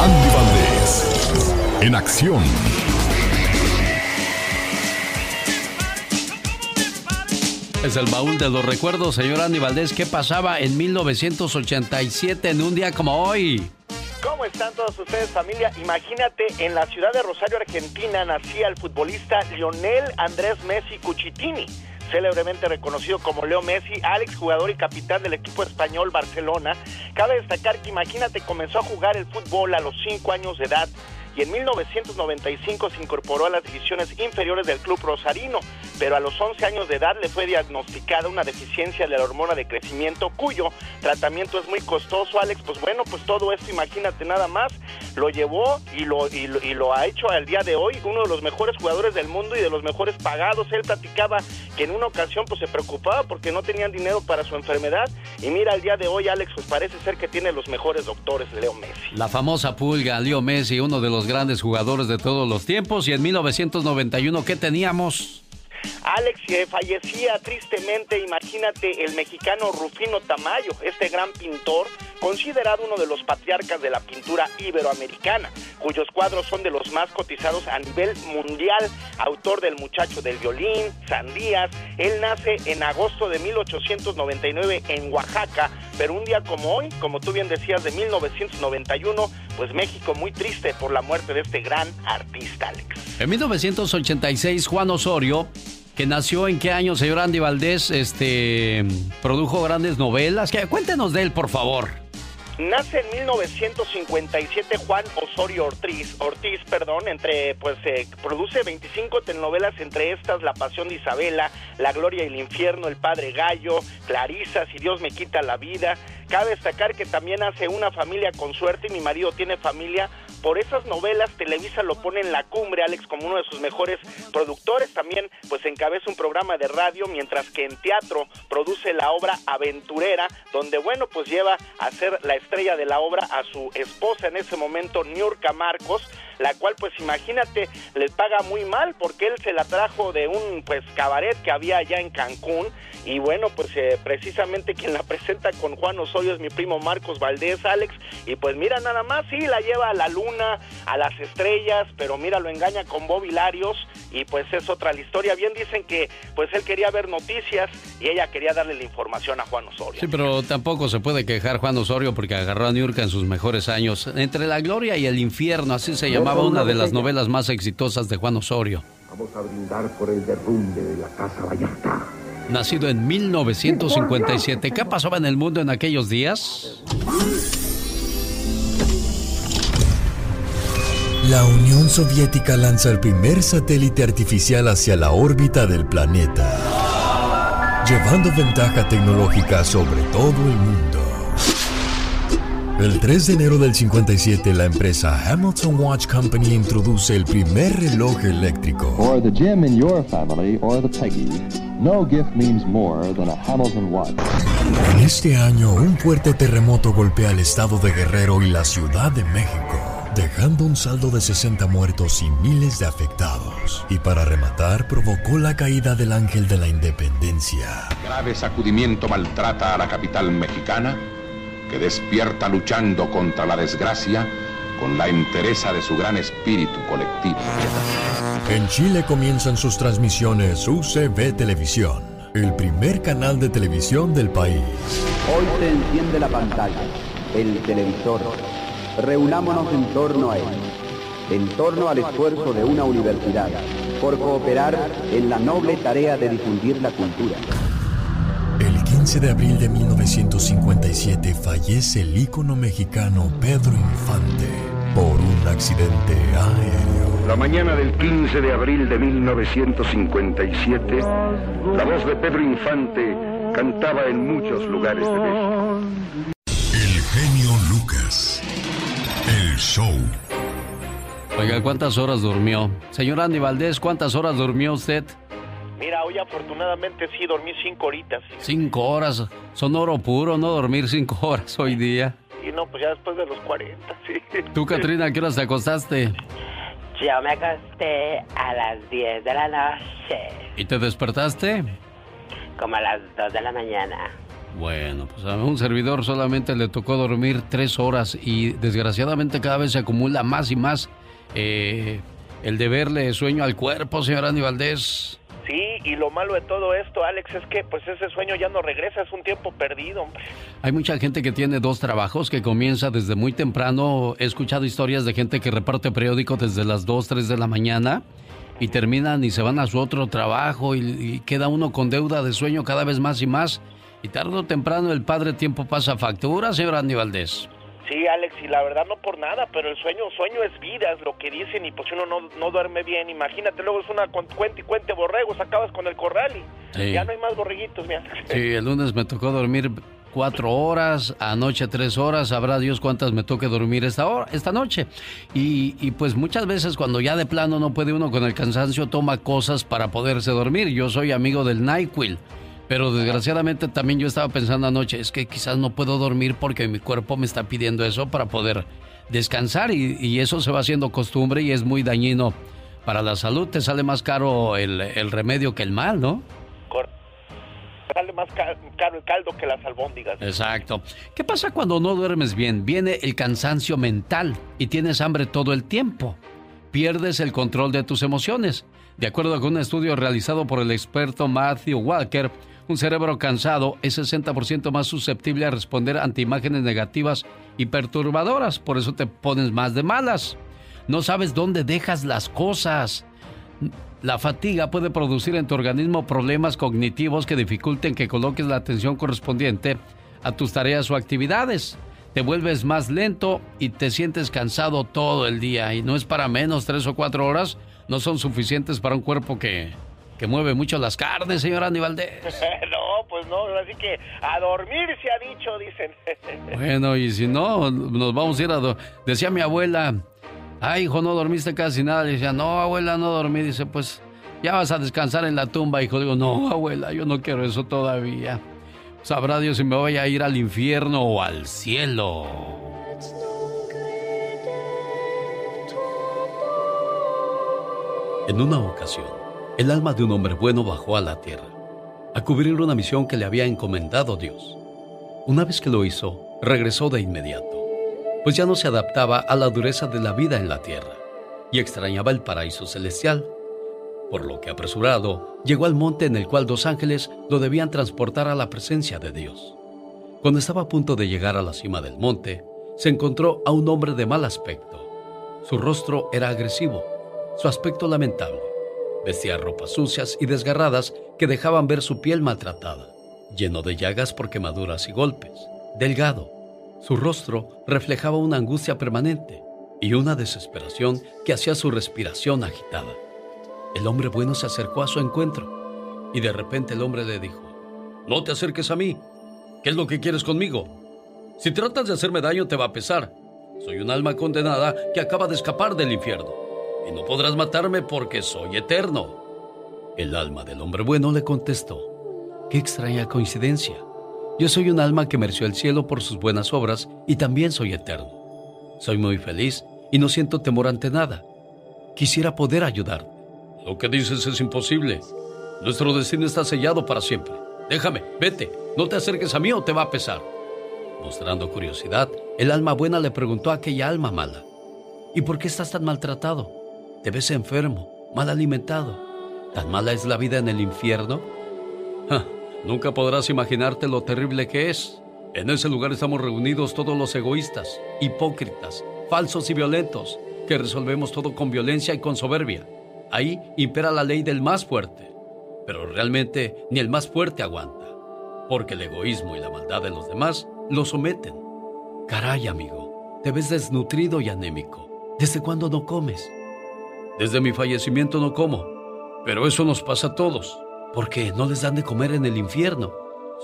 Andy Valdés, en acción. Es el baúl de los recuerdos, señor Andy Valdés. ¿Qué pasaba en 1987 en un día como hoy? ¿Cómo están todos ustedes, familia? Imagínate, en la ciudad de Rosario, Argentina, nacía el futbolista Lionel Andrés Messi Cuchitini célebremente reconocido como Leo Messi, Alex, jugador y capitán del equipo español Barcelona. Cabe destacar que imagínate, comenzó a jugar el fútbol a los 5 años de edad y en 1995 se incorporó a las divisiones inferiores del club rosarino, pero a los 11 años de edad le fue diagnosticada una deficiencia de la hormona de crecimiento cuyo tratamiento es muy costoso, Alex, pues bueno, pues todo esto imagínate nada más, lo llevó y lo, y lo, ha hecho al día de hoy, uno de los mejores jugadores del mundo y de los mejores pagados, él platicaba que en una ocasión pues se preocupaba porque no tenían dinero para su enfermedad y mira al día de hoy Alex pues parece ser que tiene los mejores doctores Leo Messi. La famosa pulga Leo Messi, uno de los grandes jugadores de todos los tiempos. Y en 1991, ¿qué teníamos? Alex fallecía tristemente, imagínate, el mexicano Rufino Tamayo, este gran pintor, considerado uno de los patriarcas de la pintura iberoamericana, cuyos cuadros son de los más cotizados a nivel mundial, autor del Muchacho del Violín, Sandías, él nace en agosto de 1899 en Oaxaca, pero un día como hoy, como tú bien decías, de 1991, pues México muy triste por la muerte de este gran artista, Alex. En 1986, Juan Osorio que nació en qué año, señor Andy Valdés, este, produjo grandes novelas. Cuéntenos de él, por favor. Nace en 1957 Juan Osorio Ortiz, Ortiz, perdón, entre pues eh, produce 25 telenovelas entre estas La Pasión de Isabela, La Gloria y el Infierno, El Padre Gallo, Clarisa, Si Dios me quita la vida. Cabe destacar que también hace Una familia con suerte y mi marido tiene familia. Por esas novelas Televisa lo pone en la cumbre, Alex, como uno de sus mejores productores. También pues encabeza un programa de radio, mientras que en teatro produce la obra Aventurera, donde bueno pues lleva a ser la estrella de la obra a su esposa en ese momento, Niurka Marcos, la cual pues imagínate le paga muy mal porque él se la trajo de un pues cabaret que había allá en Cancún. Y bueno pues eh, precisamente quien la presenta con Juan Osorio es mi primo Marcos Valdés Alex. Y pues mira nada más sí la lleva a la luna a las estrellas pero mira lo engaña con Bob Hilarios. Y pues es otra la historia. Bien dicen que pues él quería ver noticias y ella quería darle la información a Juan Osorio. Sí pero tampoco se puede quejar Juan Osorio porque agarró a Niurka en sus mejores años. Entre la gloria y el infierno así se llama una de las novelas más exitosas de Juan Osorio. Vamos a brindar por el derrumbe de la Casa Vallarta. Nacido en 1957, ¿qué pasaba en el mundo en aquellos días? La Unión Soviética lanza el primer satélite artificial hacia la órbita del planeta, llevando ventaja tecnológica sobre todo el mundo. El 3 de enero del 57, la empresa Hamilton Watch Company introduce el primer reloj eléctrico. For the Jim in your family or the Peggy, no gift means more than a Hamilton Watch. En este año, un fuerte terremoto golpea el estado de Guerrero y la Ciudad de México, dejando un saldo de 60 muertos y miles de afectados. Y para rematar, provocó la caída del Ángel de la Independencia. Grave sacudimiento maltrata a la capital mexicana que despierta luchando contra la desgracia con la entereza de su gran espíritu colectivo. En Chile comienzan sus transmisiones UCB Televisión, el primer canal de televisión del país. Hoy se enciende la pantalla, el televisor. Reunámonos en torno a él, en torno al esfuerzo de una universidad, por cooperar en la noble tarea de difundir la cultura 15 de abril de 1957 fallece el ícono mexicano Pedro Infante por un accidente aéreo. La mañana del 15 de abril de 1957, la voz de Pedro Infante cantaba en muchos lugares de México. El genio Lucas. El show. Oiga, ¿cuántas horas durmió? Señor Andy Valdés, ¿cuántas horas durmió usted? Mira, hoy afortunadamente sí dormí cinco horitas. Cinco horas. Son oro puro, ¿no? Dormir cinco horas hoy día. Y no, pues ya después de los 40, sí. ¿Tú, Katrina, a qué horas te acostaste? Yo me acosté a las 10 de la noche. ¿Y te despertaste? Como a las 2 de la mañana. Bueno, pues a un servidor solamente le tocó dormir tres horas y desgraciadamente cada vez se acumula más y más eh, el deberle sueño al cuerpo, señor Andy Valdés. Sí, y lo malo de todo esto, Alex, es que pues ese sueño ya no regresa, es un tiempo perdido, hombre. Hay mucha gente que tiene dos trabajos, que comienza desde muy temprano. He escuchado historias de gente que reparte periódico desde las 2, 3 de la mañana y terminan y se van a su otro trabajo y, queda uno con deuda de sueño cada vez más y más y tarde o temprano el padre tiempo pasa factura, señor Andy Valdés. Sí, Alex, y la verdad no por nada, pero el sueño, sueño es vida, es lo que dicen, y pues uno no, no duerme bien, imagínate, luego es una cuenta y cuente borregos, acabas con el corral y ya no hay más borreguitos, mira. Sí, el lunes me tocó dormir cuatro horas, anoche tres horas, sabrá Dios cuántas me toque dormir esta, hora, esta noche. Y, y, pues muchas veces cuando ya de plano no puede uno con el cansancio, toma cosas para poderse dormir. Yo soy amigo del NyQuil. Pero desgraciadamente también yo estaba pensando anoche, es que quizás no puedo dormir porque mi cuerpo me está pidiendo eso para poder descansar y, eso se va haciendo costumbre y es muy dañino para la salud. Te sale más caro el, remedio que el mal, ¿no? Sale más caro el caldo que las albóndigas. Exacto. ¿Qué pasa cuando no duermes bien? Viene el cansancio mental y tienes hambre todo el tiempo. Pierdes el control de tus emociones. De acuerdo con un estudio realizado por el experto Matthew Walker, un cerebro cansado es 60% más susceptible a responder ante imágenes negativas y perturbadoras, por eso te pones más de malas. No sabes dónde dejas las cosas. La fatiga puede producir en tu organismo problemas cognitivos que dificulten que coloques la atención correspondiente a tus tareas o actividades. Te vuelves más lento y te sientes cansado todo el día. Y no es para menos, tres o cuatro horas no son suficientes para un cuerpo que que mueve mucho las carnes, señor Andy Valdés. no, pues no, así que a dormir se ha dicho, dicen. bueno, y si no, nos vamos a ir a... Decía mi abuela, ay, hijo, no dormiste casi nada. Le decía, no, abuela, no dormí. Dice, pues ya vas a descansar en la tumba, hijo. Digo, no, abuela, yo no quiero eso todavía. Sabrá Dios si me voy a ir al infierno o al cielo. En una ocasión, el alma de un hombre bueno bajó a la tierra, a cubrir una misión que le había encomendado Dios. Una vez que lo hizo, regresó de inmediato, pues ya no se adaptaba a la dureza de la vida en la tierra y extrañaba el paraíso celestial, por lo que apresurado llegó al monte en el cual dos ángeles lo debían transportar a la presencia de Dios. Cuando estaba a punto de llegar a la cima del monte, se encontró a un hombre de mal aspecto. Su rostro era agresivo, su aspecto lamentable Vestía ropas sucias y desgarradas que dejaban ver su piel maltratada, lleno de llagas por quemaduras y golpes. Delgado, su rostro reflejaba una angustia permanente y una desesperación que hacía su respiración agitada. El hombre bueno se acercó a su encuentro y de repente el hombre le dijo, No te acerques a mí. ¿Qué es lo que quieres conmigo? Si tratas de hacerme daño te va a pesar. Soy un alma condenada que acaba de escapar del infierno y no podrás matarme porque soy eterno. El alma del hombre bueno le contestó, qué extraña coincidencia. Yo soy un alma que mereció el cielo por sus buenas obras y también soy eterno. Soy muy feliz y no siento temor ante nada. Quisiera poder ayudarte. Lo que dices es imposible. Nuestro destino está sellado para siempre. Déjame, vete. No te acerques a mí o te va a pesar. Mostrando curiosidad, el alma buena le preguntó a aquella alma mala, ¿y por qué estás tan maltratado? Te ves enfermo, mal alimentado. ¿Tan mala es la vida en el infierno? nunca podrás imaginarte lo terrible que es. En ese lugar estamos reunidos todos los egoístas, hipócritas, falsos y violentos, que resolvemos todo con violencia y con soberbia. Ahí impera la ley del más fuerte. Pero realmente ni el más fuerte aguanta, porque el egoísmo y la maldad de los demás lo someten. Caray, amigo, te ves desnutrido y anémico. ¿Desde cuándo no comes? Desde mi fallecimiento no como, pero eso nos pasa a todos. porque ¿No les dan de comer en el infierno?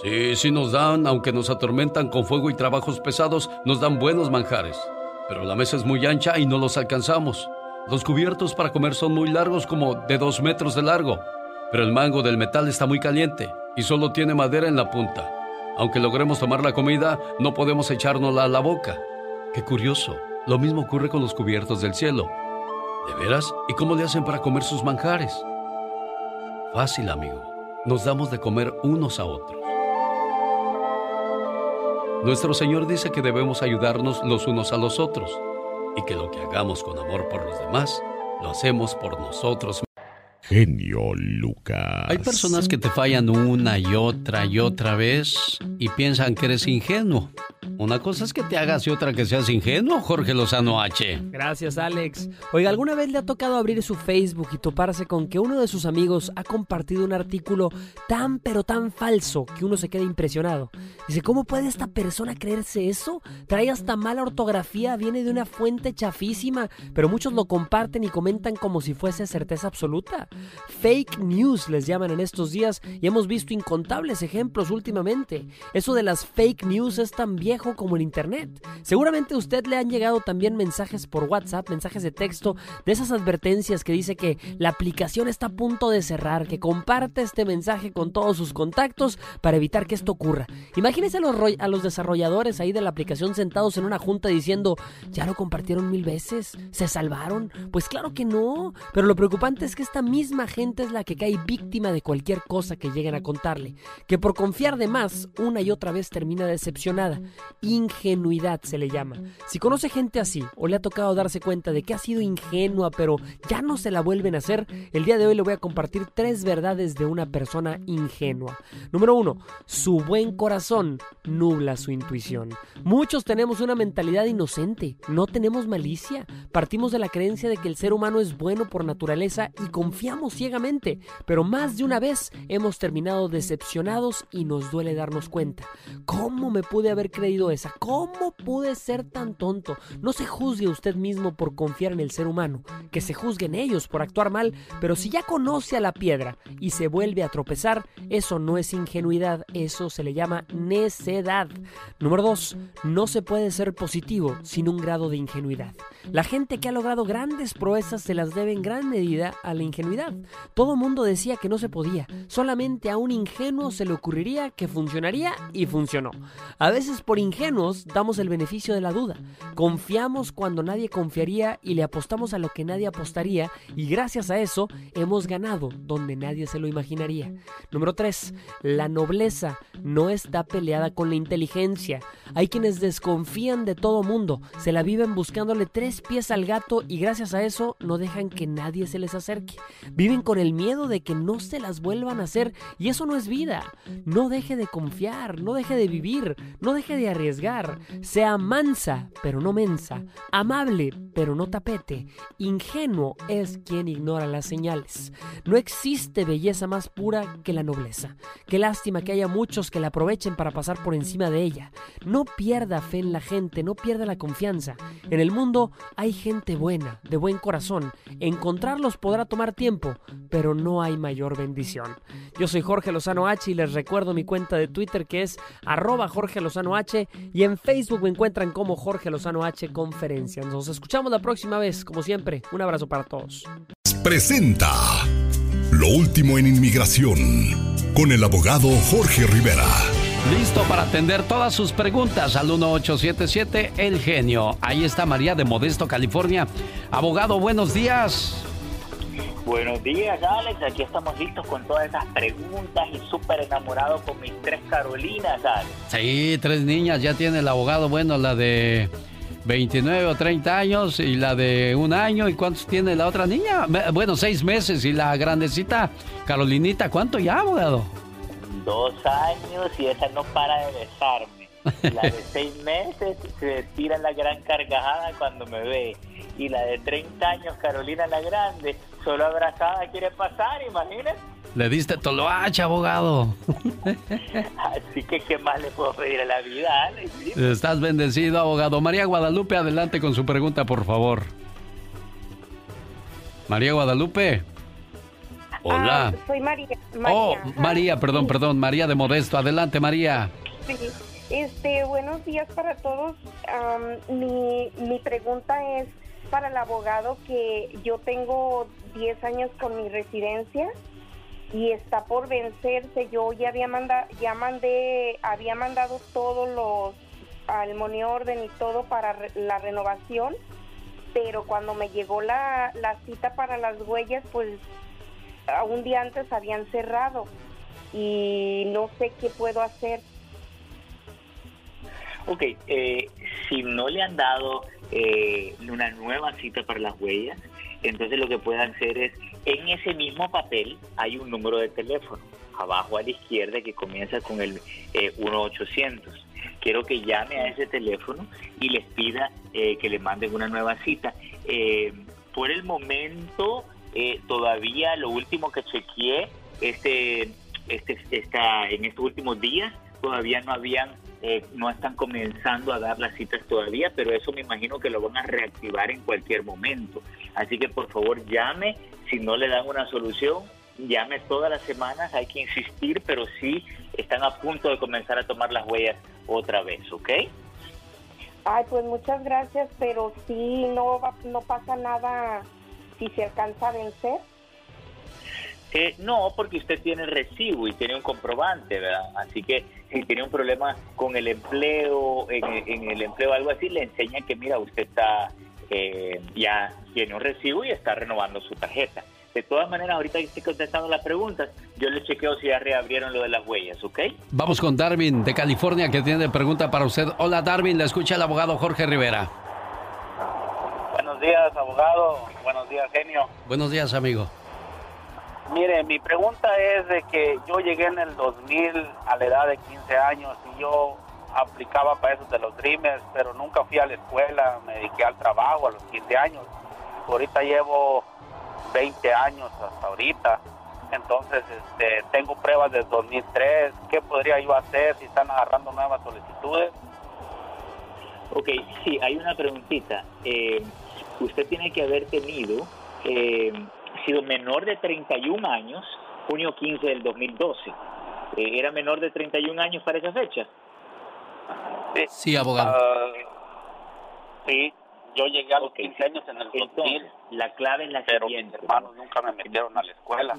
Sí, sí nos dan, aunque nos atormentan con fuego y trabajos pesados, nos dan buenos manjares. Pero la mesa es muy ancha y no los alcanzamos. Los cubiertos para comer son muy largos, como de dos metros de largo. Pero el mango del metal está muy caliente y solo tiene madera en la punta. Aunque logremos tomar la comida, no podemos echárnosla a la boca. Qué curioso. Lo mismo ocurre con los cubiertos del cielo. ¿De veras? ¿Y cómo le hacen para comer sus manjares? Fácil, amigo. Nos damos de comer unos a otros. Nuestro Señor dice que debemos ayudarnos los unos a los otros y que lo que hagamos con amor por los demás, lo hacemos por nosotros genio Lucas. Hay personas que te fallan una y otra y otra vez y piensan que eres ingenuo. Una cosa es que te hagas y otra que seas ingenuo, Jorge Lozano H. Gracias, Alex. Oiga, ¿alguna vez le ha tocado abrir su Facebook y toparse con que uno de sus amigos ha compartido un artículo tan pero tan falso que uno se queda impresionado? Dice, ¿cómo puede esta persona creerse eso? Trae hasta mala ortografía, viene de una fuente chafísima, pero muchos lo comparten y comentan como si fuese certeza absoluta. Fake news les llaman en estos días y hemos visto incontables ejemplos últimamente. Eso de las fake news es tan como el Internet. Seguramente a usted le han llegado también mensajes por WhatsApp, mensajes de texto, de esas advertencias que dice que la aplicación está a punto de cerrar, que comparte este mensaje con todos sus contactos para evitar que esto ocurra. Imagínese a los, a los desarrolladores ahí de la aplicación sentados en una junta diciendo, ya lo compartieron mil veces, se salvaron. Pues claro que no, pero lo preocupante es que esta misma gente es la que cae víctima de cualquier cosa que lleguen a contarle, que por confiar de más una y otra vez termina decepcionada. Ingenuidad se le llama. Si conoce gente así o le ha tocado darse cuenta de que ha sido ingenua pero ya no se la vuelven a hacer, el día de hoy le voy a compartir tres verdades de una persona ingenua. Número uno, su buen corazón nubla su intuición. Muchos tenemos una mentalidad inocente, no tenemos malicia, partimos de la creencia de que el ser humano es bueno por naturaleza y confiamos ciegamente, pero más de una vez hemos terminado decepcionados y nos duele darnos cuenta. ¿Cómo me pude haber creído esa? ¿Cómo pude ser tan tonto? No se juzgue usted mismo por confiar en el ser humano, que se juzguen ellos por actuar mal, pero si ya conoce a la piedra y se vuelve a tropezar, eso no es ingenuidad, eso se le llama necedad. Número 2. No se puede ser positivo sin un grado de ingenuidad. La gente que ha logrado grandes proezas se las debe en gran medida a la ingenuidad todo mundo decía que no se podía, solamente a un ingenuo se le ocurriría que funcionaría y funcionó. A veces por ingenuos damos el beneficio de la duda, confiamos cuando nadie confiaría y le apostamos a lo que nadie apostaría y gracias a eso hemos ganado donde nadie se lo imaginaría. Número 3. La nobleza no está peleada con la inteligencia. Hay quienes desconfían de todo mundo, se la viven buscándole tres pies al gato y gracias a eso no dejan que nadie se les acerque. Viven con el miedo de que no se las vuelvan a hacer y eso no es vida. No deje de confiar, no deje de vivir, no deje de arriesgar. Sea mansa, pero no mensa. Amable, pero no tapete. Ingenuo es quien ignora las señales. No existe belleza más pura que la nobleza. Qué lástima que haya muchos que la aprovechen para pasar por encima de ella. No pierda fe en la gente, no pierda la confianza. En el mundo hay gente buena, de buen corazón. Encontrarlos podrá tomar tiempo pero no hay mayor bendición. Yo soy Jorge Lozano H y les recuerdo mi cuenta de Twitter que es arroba Jorge Lozano H y en Facebook me encuentran como Jorge Lozano H Conferencias. Nos escuchamos la próxima vez, como siempre. Un abrazo para todos. Presenta Lo último en inmigración con el abogado Jorge Rivera. Listo para atender todas sus preguntas al 1877 El Genio. Ahí está María de Modesto, California. Abogado, buenos días. Buenos días, Alex. Aquí estamos listos con todas esas preguntas y súper enamorado con mis tres Carolinas, Alex. Sí, tres niñas. Ya tiene el abogado, bueno, la de 29 o 30 años y la de un año. ¿Y cuántos tiene la otra niña? Bueno, seis meses. Y la grandecita, Carolinita, ¿cuánto ya, abogado? Dos años y esa no para de besarme. La de seis meses se tira la gran carcajada cuando me ve. Y la de 30 años, Carolina la Grande, solo abrazada quiere pasar, imagínate. Le diste toloache, abogado. Así que, ¿qué más le puedo pedir a la vida, Alex? Estás bendecido, abogado. María Guadalupe, adelante con su pregunta, por favor. María Guadalupe. Hola. Ah, soy María. Oh, María, perdón, perdón. María de Modesto. Adelante, María. Sí. Este, buenos días para todos. mi, mi pregunta es para el abogado que yo tengo 10 años con mi residencia y está por vencerse. Yo ya había mandado, ya mandé, había mandado todos los al orden y todo para la renovación, pero cuando me llegó la, la cita para las huellas, pues un día antes habían cerrado y no sé qué puedo hacer. Ok, eh, si no le han dado eh, una nueva cita para las huellas, entonces lo que pueden hacer es, en ese mismo papel hay un número de teléfono, abajo a la izquierda, que comienza con el eh, 1800. Quiero que llame a ese teléfono y les pida eh, que le manden una nueva cita. Eh, por el momento, eh, todavía lo último que chequeé, este, este, esta, en estos últimos días, todavía no habían eh, no están comenzando a dar las citas todavía, pero eso me imagino que lo van a reactivar en cualquier momento. Así que por favor llame, si no le dan una solución, llame todas las semanas, hay que insistir, pero sí están a punto de comenzar a tomar las huellas otra vez, ¿ok? Ay, pues muchas gracias, pero sí, no, no pasa nada si se alcanza a vencer. Eh, no, porque usted tiene recibo y tiene un comprobante, ¿verdad? Así que si tiene un problema con el empleo, en, en el empleo algo así, le enseñan que, mira, usted está eh, ya tiene un recibo y está renovando su tarjeta. De todas maneras, ahorita que estoy contestando las preguntas, yo le chequeo si ya reabrieron lo de las huellas, ¿ok? Vamos con Darwin de California que tiene pregunta para usted. Hola Darwin, le escucha el abogado Jorge Rivera. Buenos días, abogado. Buenos días, genio. Buenos días, amigo. Mire, mi pregunta es de que yo llegué en el 2000 a la edad de 15 años y yo aplicaba para eso de los Dreamers, pero nunca fui a la escuela, me dediqué al trabajo a los 15 años. Ahorita llevo 20 años hasta ahorita. Entonces, este, tengo pruebas del 2003. ¿Qué podría yo hacer si están agarrando nuevas solicitudes? Ok, sí, hay una preguntita. Eh, usted tiene que haber tenido, eh, sido menor de 31 años, junio 15 del 2012. Eh, ¿Era menor de 31 años para esa fecha? Sí, abogado. Ah, sí, yo llegué a los 15 años en el 2000. la clave es la pero siguiente. mis hermanos nunca me metieron a la escuela.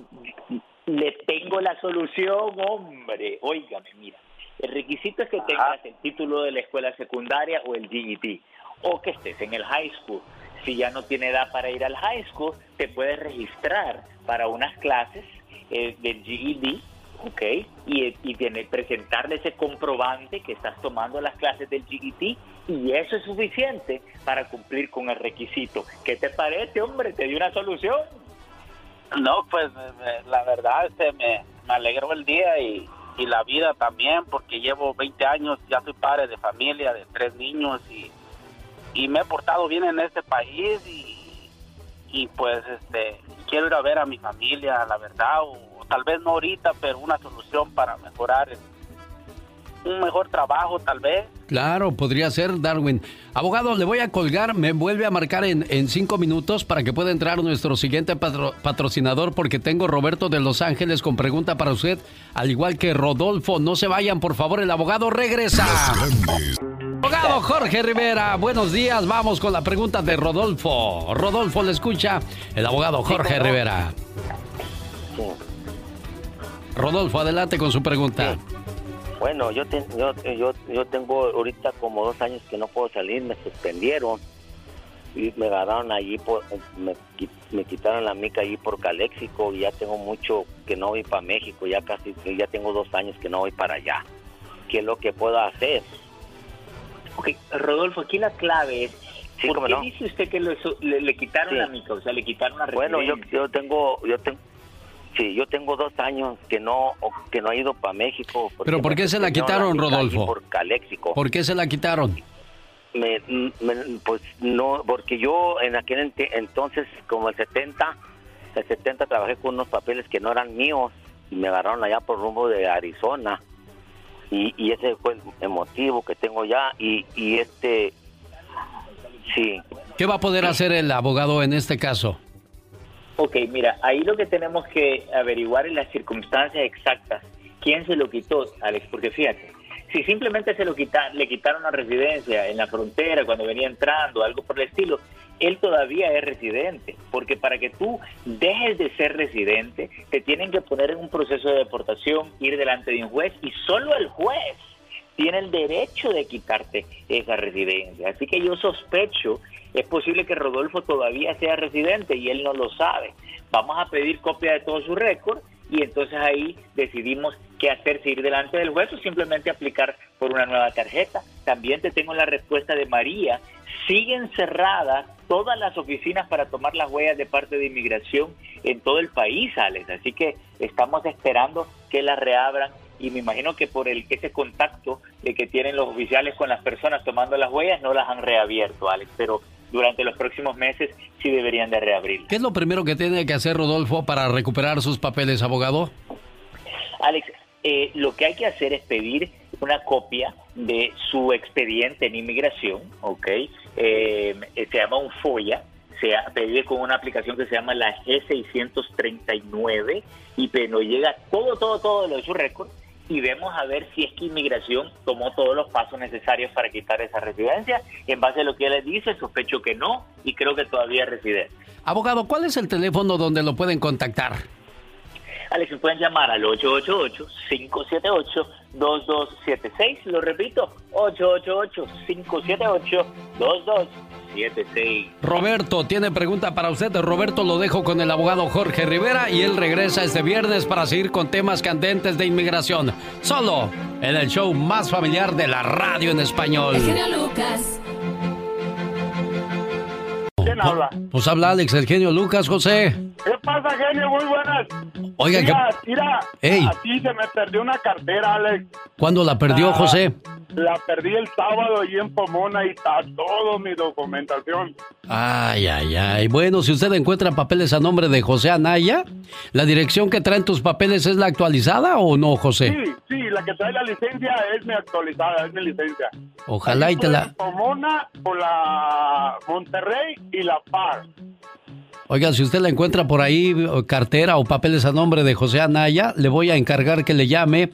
Le tengo la solución, hombre. Óigame, mira. El requisito es que tengas el título de la escuela secundaria o el GED, o que estés en el high school. Si ya no tiene edad para ir al high school, te puedes registrar para unas clases eh, del GED, ¿ok? Y, y tener, presentarle ese comprobante que estás tomando las clases del GED, y eso es suficiente para cumplir con el requisito. ¿Qué te parece, hombre? ¿Te di una solución? No, pues me- me- la verdad este, me, me alegró el día y, y la vida también, porque llevo 20 años, ya soy padre de familia, de tres niños y, y me he portado bien en este país y, y pues este quiero ir a ver a mi familia, la verdad, o, o tal vez no ahorita, pero una solución para mejorar un mejor trabajo tal vez. Claro, podría ser Darwin. Abogado, le voy a colgar, me vuelve a marcar en, en cinco minutos para que pueda entrar nuestro siguiente patro- patrocinador porque tengo Roberto de Los Ángeles con pregunta para usted, al igual que Rodolfo. No se vayan, por favor, el abogado regresa. Abogado Jorge Rivera, buenos días. Vamos con la pregunta de Rodolfo. Rodolfo le escucha el abogado Jorge Rivera. Rodolfo, adelante con su pregunta. Bueno, yo, te- yo, yo, yo tengo ahorita como dos años que no puedo salir, me suspendieron y me agarraron allí, por, me, me quitaron la mica allí por Caléxico y ya tengo mucho que no voy para México, ya casi, ya tengo dos años que no voy para allá. ¿Qué es lo que puedo hacer? Ok, Rodolfo, aquí la clave es, Sí, ¿por qué no. dice usted que lo- le, le quitaron Sí. la mica? O sea, le quitaron la Bueno, yo, yo tengo, yo tengo, sí, yo tengo dos años que no, que no he ido para México. ¿Pero por qué se la quitaron, Rodolfo? Por Caléxico. ¿Por qué se la quitaron? Me, me- pues no, porque yo en aquel ente- entonces, como el 70, el 70 trabajé con unos papeles que no eran míos y me agarraron allá por rumbo de Arizona. Y, y ese fue el, motivo que tengo ya. Y, y este, sí, ¿Qué va a poder hacer el abogado en este caso? Ok, mira, ahí lo que tenemos que averiguar es las circunstancias exactas. ¿Quién se lo quitó, Alex? Porque fíjate, si simplemente se lo quita, le quitaron la residencia en la frontera cuando venía entrando, algo por el estilo, él todavía es residente. Porque para que tú dejes de ser residente, te tienen que poner en un proceso de deportación, ir delante de un juez y solo el juez tiene el derecho de quitarte esa residencia. Así que yo sospecho, es posible que Rodolfo todavía sea residente y él no lo sabe. Vamos a pedir copia de todo su récord y entonces ahí decidimos qué hacer, si ir delante del juez o simplemente aplicar por una nueva tarjeta. También te tengo la respuesta de María. Siguen cerradas todas las oficinas para tomar las huellas de parte de inmigración en todo el país, Alex. Así que estamos esperando que las reabran y me imagino que por el ese contacto de que tienen los oficiales con las personas tomando las huellas no las han reabierto, Alex, pero durante los próximos meses sí deberían de reabrir. ¿Qué es lo primero que tiene que hacer Rodolfo para recuperar sus papeles, abogado? Alex, eh, lo que hay que hacer es pedir una copia de su expediente en inmigración, ¿ok? Eh, se llama un FOIA, se pide con una aplicación que se llama la G639 y nos llega todo, todo, todo lo de su récord y vemos a ver si es que inmigración tomó todos los pasos necesarios para quitar esa residencia. En base a lo que él dice, sospecho que no y creo que todavía reside. Abogado, ¿cuál es el teléfono donde lo pueden contactar? Alex, pueden llamar al 888-578-2276. Lo repito, 888-578-2276. Roberto tiene pregunta para usted. Roberto lo dejo con el abogado Jorge Rivera y él regresa este viernes para seguir con temas candentes de inmigración. Solo en el show más familiar de la radio en español. Lucas. ¿Quién habla? Pues habla Alex, el genio Lucas, José. ¿Qué pasa, genio? Muy buenas. Oiga, mira, que... mira, Ey. ti se me perdió una cartera, Alex. ¿Cuándo la perdió, Ah, José? La perdí el sábado allí en Pomona y está todo mi documentación. Ay, ay, ay. Bueno, si usted encuentra papeles a nombre de José Anaya, ¿la dirección que traen tus papeles es la actualizada o no, José? Sí, sí, la que trae la licencia es mi actualizada, es mi licencia. Ojalá y te la... Pomona por la Monterrey y la Paz. Oiga, si usted la encuentra por ahí, cartera o papeles a nombre de José Anaya, le voy a encargar que le llame.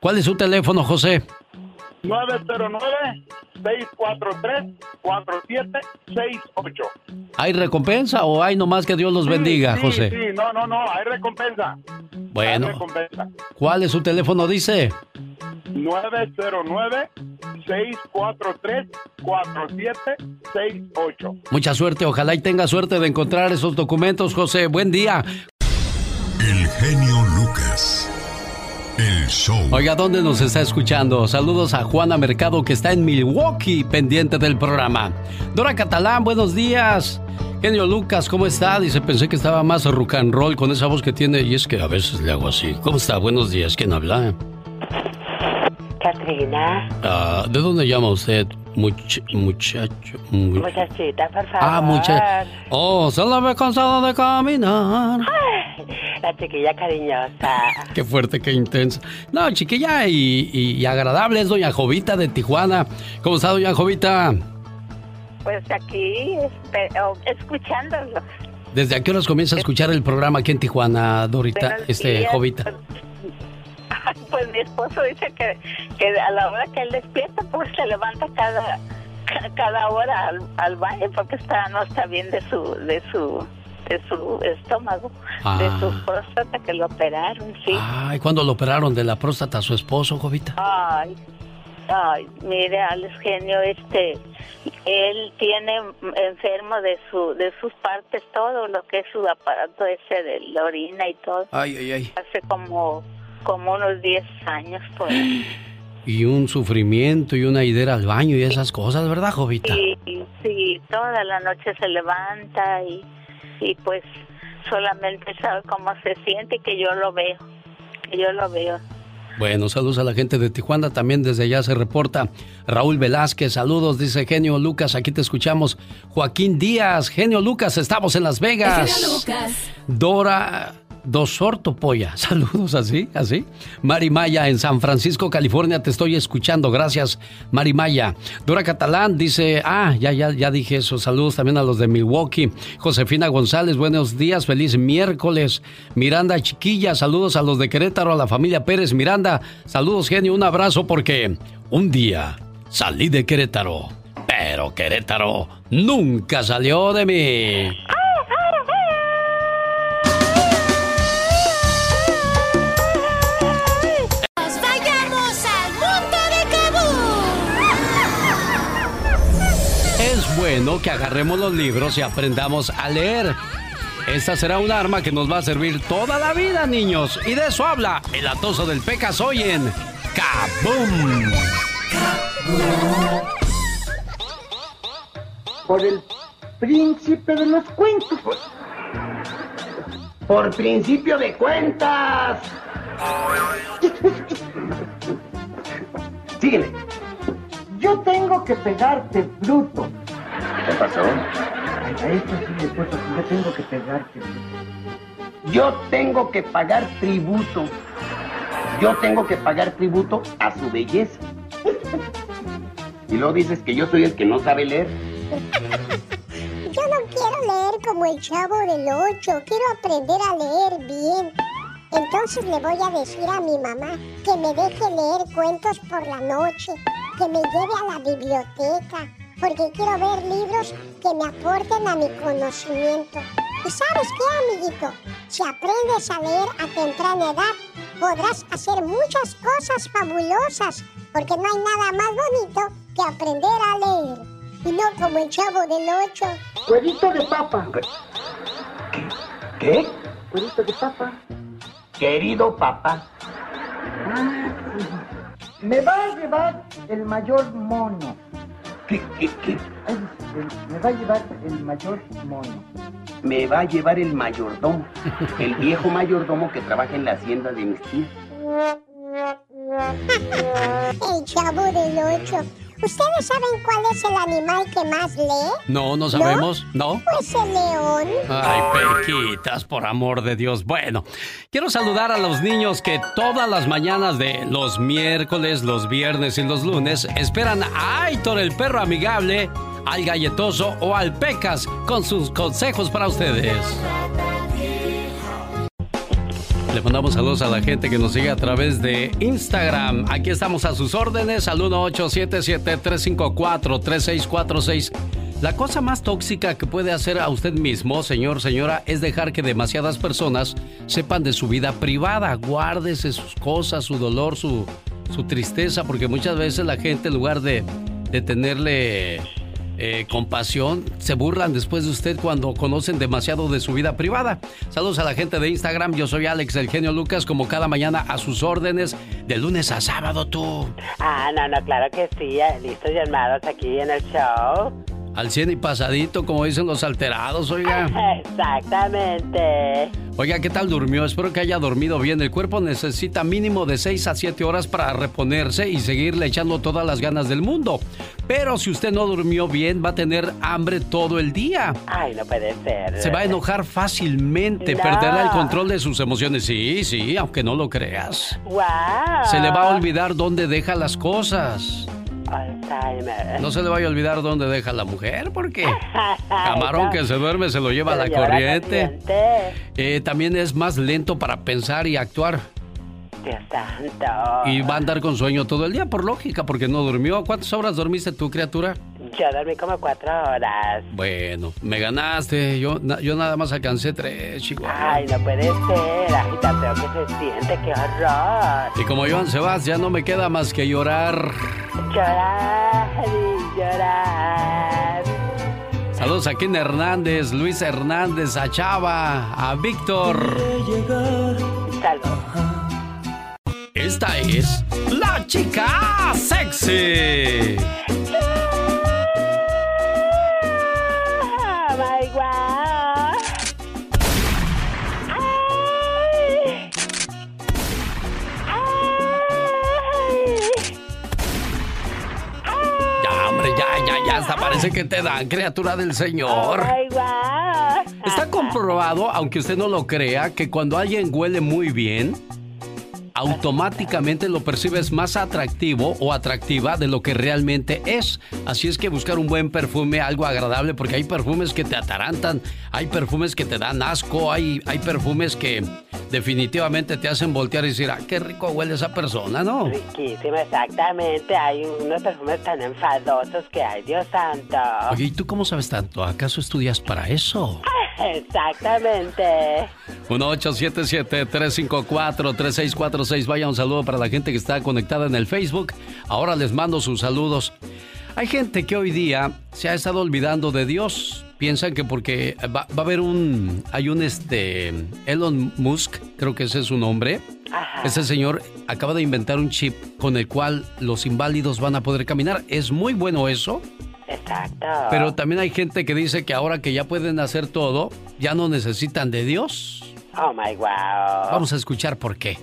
¿Cuál es su teléfono, José? 909-643-4768. ¿Hay recompensa o hay nomás que Dios los bendiga, Sí, José? Sí, no, no, no, hay recompensa. Bueno, Hay recompensa. ¿cuál es su teléfono, dice? 909-643-4768. Mucha suerte, ojalá y tenga suerte de encontrar esos documentos, José. Buen día. El genio Lucas. El show. Oiga, ¿dónde nos está escuchando? Saludos a Juana Mercado que está en Milwaukee, pendiente del programa. Dora Catalán, buenos días. Genio Lucas, ¿cómo está? Dice, pensé que estaba más rock and roll con esa voz que tiene y es que a veces le hago así. ¿Cómo está? Buenos días, ¿quién habla? Catrina, Ah, ¿De dónde llama usted? Much- muchacho. mu- muchachita, por favor. ah, muchacho. Oh, solo me he cansado de caminar. Ay, La chiquilla cariñosa. Qué fuerte, qué intensa. No, chiquilla y, agradable es doña Jovita de Tijuana. ¿Cómo está, doña Jovita? Pues aquí, oh, escuchándolo. ¿Desde a qué horas comienza a escuchar el programa aquí en Tijuana, Dorita, Buenos este, días. Jovita? Pues mi esposo dice que, que a la hora que él despierta, pues se levanta cada ca- cada hora al, al baño porque está no está bien de su de su de su estómago, de Ah. su próstata que lo operaron, sí. Ay, ¿cuándo lo operaron de la próstata a su esposo, Jovita? Ay, ay, mire, Alex Genio, este, él tiene enfermo de su, de sus partes todo lo que es su aparato ese de la orina y todo. Ay, ay, ay. Hace como, como unos 10 años, pues. Y un sufrimiento y una idea al baño y esas cosas, ¿verdad, Jovita? Y sí, toda la noche se levanta y, y pues solamente sabe cómo se siente y que yo lo veo, que yo lo veo. Bueno, saludos a la gente de Tijuana. También desde allá se reporta Raúl Velázquez. Saludos, dice Genio Lucas. Aquí te escuchamos. Joaquín Díaz, Genio Lucas, estamos en Las Vegas. Dora Dosorto Polla. Saludos así, así. Mari Maya en San Francisco, California. Te estoy escuchando. Gracias, Mari Maya. Dora Catalán dice, ah, ya, ya, ya dije eso. Saludos también a los de Milwaukee. Josefina González, buenos días. Feliz miércoles. Miranda Chiquilla, saludos a los de Querétaro, a la familia Pérez. Miranda, saludos, genio. Un abrazo porque un día salí de Querétaro. Pero Querétaro nunca salió de mí. Bueno que agarremos los libros y aprendamos a leer. Esta será un arma que nos va a servir toda la vida, niños. Y de eso habla el atoso del Pecas hoy en Kaboom. Por el príncipe de los cuentos. Por principio de cuentas. Síguele. Yo tengo que pegarte bruto. ¿Qué pasó? A esto sí le puedo, yo tengo que pegarte Yo tengo que pagar tributo. Yo tengo que pagar tributo a su belleza. Y luego dices que yo soy el que no sabe leer. Yo no quiero leer como el chavo del 8, quiero aprender a leer bien. Entonces le voy a decir a mi mamá que me deje leer cuentos por la noche, que me lleve a la biblioteca, porque quiero ver libros que me aporten a mi conocimiento. ¿Y sabes qué, amiguito? Si aprendes a leer a temprana edad, podrás hacer muchas cosas fabulosas, porque no hay nada más bonito que aprender a leer. Y no como el chavo del 8. Cuerito de papa. ¿Qué? Cuerito de papa. Querido papá. Ah. Me va a llevar el mayor mono. ¿Qué, qué, qué? Me va a llevar el mayor mono. Me va a llevar el mayordomo. El viejo mayordomo que trabaja en la hacienda de mis tías. El chavo del 8. ¿Ustedes saben cuál es el animal que más lee? No, no sabemos. ¿No? Pues el león. Ay, Pequitas, por amor de Dios. Bueno, quiero saludar a los niños que todas las mañanas de los miércoles, los viernes y los lunes esperan a Aitor, el perro amigable, al galletoso o al Pecas con sus consejos para ustedes. Le mandamos saludos a la gente que nos sigue a través de Instagram. Aquí estamos a sus órdenes al 1877-354-3646. La cosa más tóxica que puede hacer a usted mismo, señor, señora, es dejar que demasiadas personas sepan de su vida privada. Guárdese sus cosas, su dolor, su, su tristeza, porque muchas veces la gente, en lugar de, de tenerle eh, compasión, se burlan después de usted cuando conocen demasiado de su vida privada. Saludos a la gente de Instagram, yo soy Alex, el genio Lucas, como cada mañana a sus órdenes, de lunes a sábado tú. Ah, no, no, claro que sí. Listos y armados aquí en el show. Al 100 y pasadito, como dicen los alterados, oiga. Exactamente. Oiga, ¿qué tal durmió? Espero que haya dormido bien. El cuerpo necesita mínimo de 6 a 7 horas para reponerse y seguirle echando todas las ganas del mundo. Pero si usted no durmió bien, va a tener hambre todo el día. Ay, no puede ser. Se va a enojar fácilmente, No. perderá el control de sus emociones. Sí, sí, aunque no lo creas. ¡Wow! Se le va a olvidar dónde deja las cosas. Alzheimer. No se le vaya a olvidar dónde deja la mujer, porque camarón que se duerme se lo lleva Se la corriente. Eh, también es más lento para pensar y actuar. Dios santo. Y va a andar con sueño todo el día, por lógica, porque no durmió. ¿Cuántas horas dormiste tú, criatura? Yo dormí como cuatro horas. Bueno, me ganaste. Yo, na- yo nada más alcancé tres, chicos. Ay, no puede ser. Feo que se siente. ¡Qué horror! Y como Joan Sebastián, no me queda más que llorar. Llorar y llorar. Saludos a Ken Hernández, Luis Hernández, a Chava, a Víctor. Esta es la chica sexy. Hasta parece que te dan, criatura del Señor. Ay. Está comprobado, aunque usted no lo crea, que cuando alguien huele muy bien, automáticamente lo percibes más atractivo o atractiva de lo que realmente es. Así es que buscar un buen perfume, algo agradable, porque hay perfumes que te atarantan, hay perfumes que te dan asco, hay, hay perfumes que definitivamente te hacen voltear y decir, ah, qué rico huele esa persona, ¿no? Riquísimo, exactamente. Hay unos perfumes tan enfadosos que hay, Dios santo. Oye, ¿y tú cómo sabes tanto? ¿Acaso estudias para eso? Exactamente. 1-877-354-3646. Vaya un saludo para la gente que está conectada en el Facebook. Ahora les mando sus saludos. Hay gente que hoy día se ha estado olvidando de Dios. Piensan que porque va, va a haber un. Hay un este. Elon Musk, creo que ese es su nombre. Ese señor acaba de inventar un chip con el cual los inválidos van a poder caminar. Es muy bueno eso. Exacto. Pero también hay gente que dice que ahora que ya pueden hacer todo, ya no necesitan de Dios. Oh my wow. Vamos a escuchar por qué.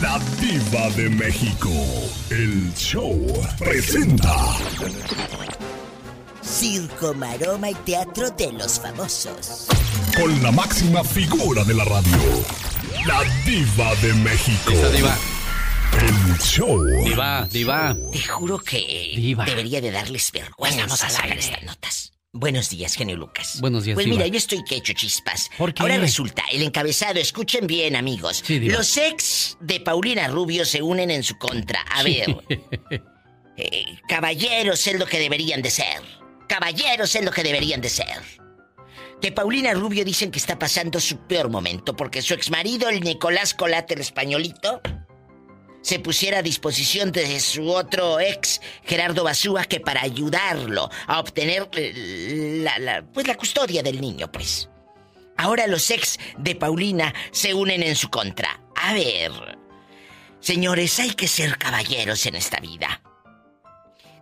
La diva de México. El show presenta. Circo, maroma y teatro de los famosos. Con la máxima figura de la radio. La diva de México. Esa diva. El show. Diva, diva. Te juro que debería de darles vergüenza Vamos al sacar aire. estas notas. Buenos días, genio Lucas. Buenos días, Pues diva. mira, yo estoy que hecho chispas. ¿Por qué? Ahora resulta, el encabezado, escuchen bien, amigos. Sí. Los ex de Paulina Rubio se unen en su contra. A ver, eh, caballeros es lo que deberían de ser. Caballeros es lo que deberían de ser. Que Paulina Rubio dicen que está pasando su peor momento porque su exmarido, el Nicolás Colate, el españolito, se pusiera a disposición de su otro ex, Gerardo Basúa, que para ayudarlo a obtener eh, la, la- pues la custodia del niño, pues. Ahora los ex de Paulina se unen en su contra. A ver, señores, hay que ser caballeros en esta vida.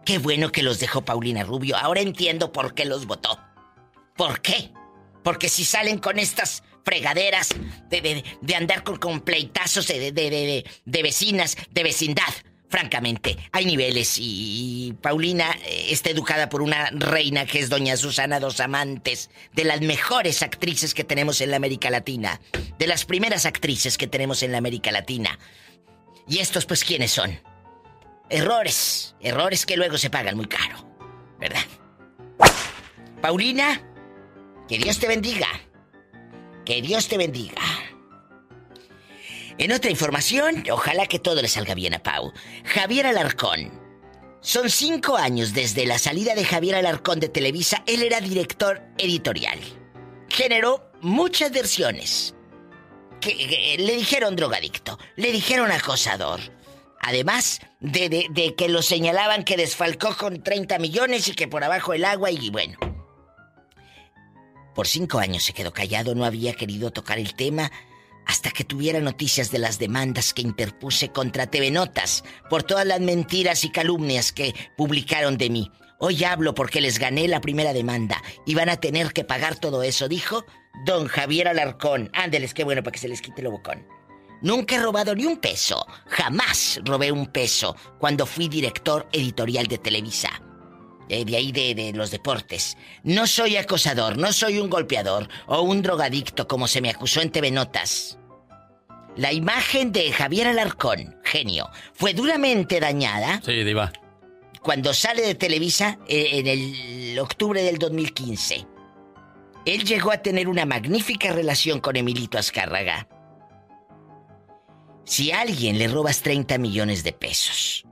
Qué bueno que los dejó Paulina Rubio. Ahora entiendo por qué los votó. ¿Por qué? Porque si salen con estas fregaderas de, de- de andar con, con pleitazos de, de- vecinas, de vecindad, francamente, hay niveles y, y Paulina eh, está educada por una reina que es doña Susana Dos Amantes, de las mejores actrices que tenemos en la América Latina, de las primeras actrices que tenemos en la América Latina. ¿Y estos pues quiénes son? Errores, errores que luego se pagan muy caro, ¿verdad? Paulina, que Dios te bendiga. Que Dios te bendiga. En otra información, ojalá que todo le salga bien a Pau. Javier Alarcón. Son cinco años desde la salida de Javier Alarcón de Televisa. Él era director editorial. Generó muchas versiones. Que, que, le dijeron drogadicto, le dijeron acosador. Además de, de- de que lo señalaban que desfalcó con 30 millones y que por abajo el agua y bueno. Por cinco años se quedó callado, no había querido tocar el tema hasta que tuviera noticias de las demandas que interpuse contra TV Notas por todas las mentiras y calumnias que publicaron de mí. Hoy hablo porque les gané la primera demanda y van a tener que pagar todo eso, dijo don Javier Alarcón. Ándeles, qué bueno para que se les quite lo bocón. Nunca he robado ni un peso. Jamás robé un peso cuando fui director editorial de Televisa. Eh, de ahí de, de los deportes. No soy acosador, no soy un golpeador o un drogadicto como se me acusó en TV Notas. La imagen de Javier Alarcón, genio, fue duramente dañada Sí, diva. cuando sale de Televisa eh, en el octubre del 2015. Él llegó a tener una magnífica relación con Emilito Azcárraga. Si a alguien le robas 30 millones de pesos,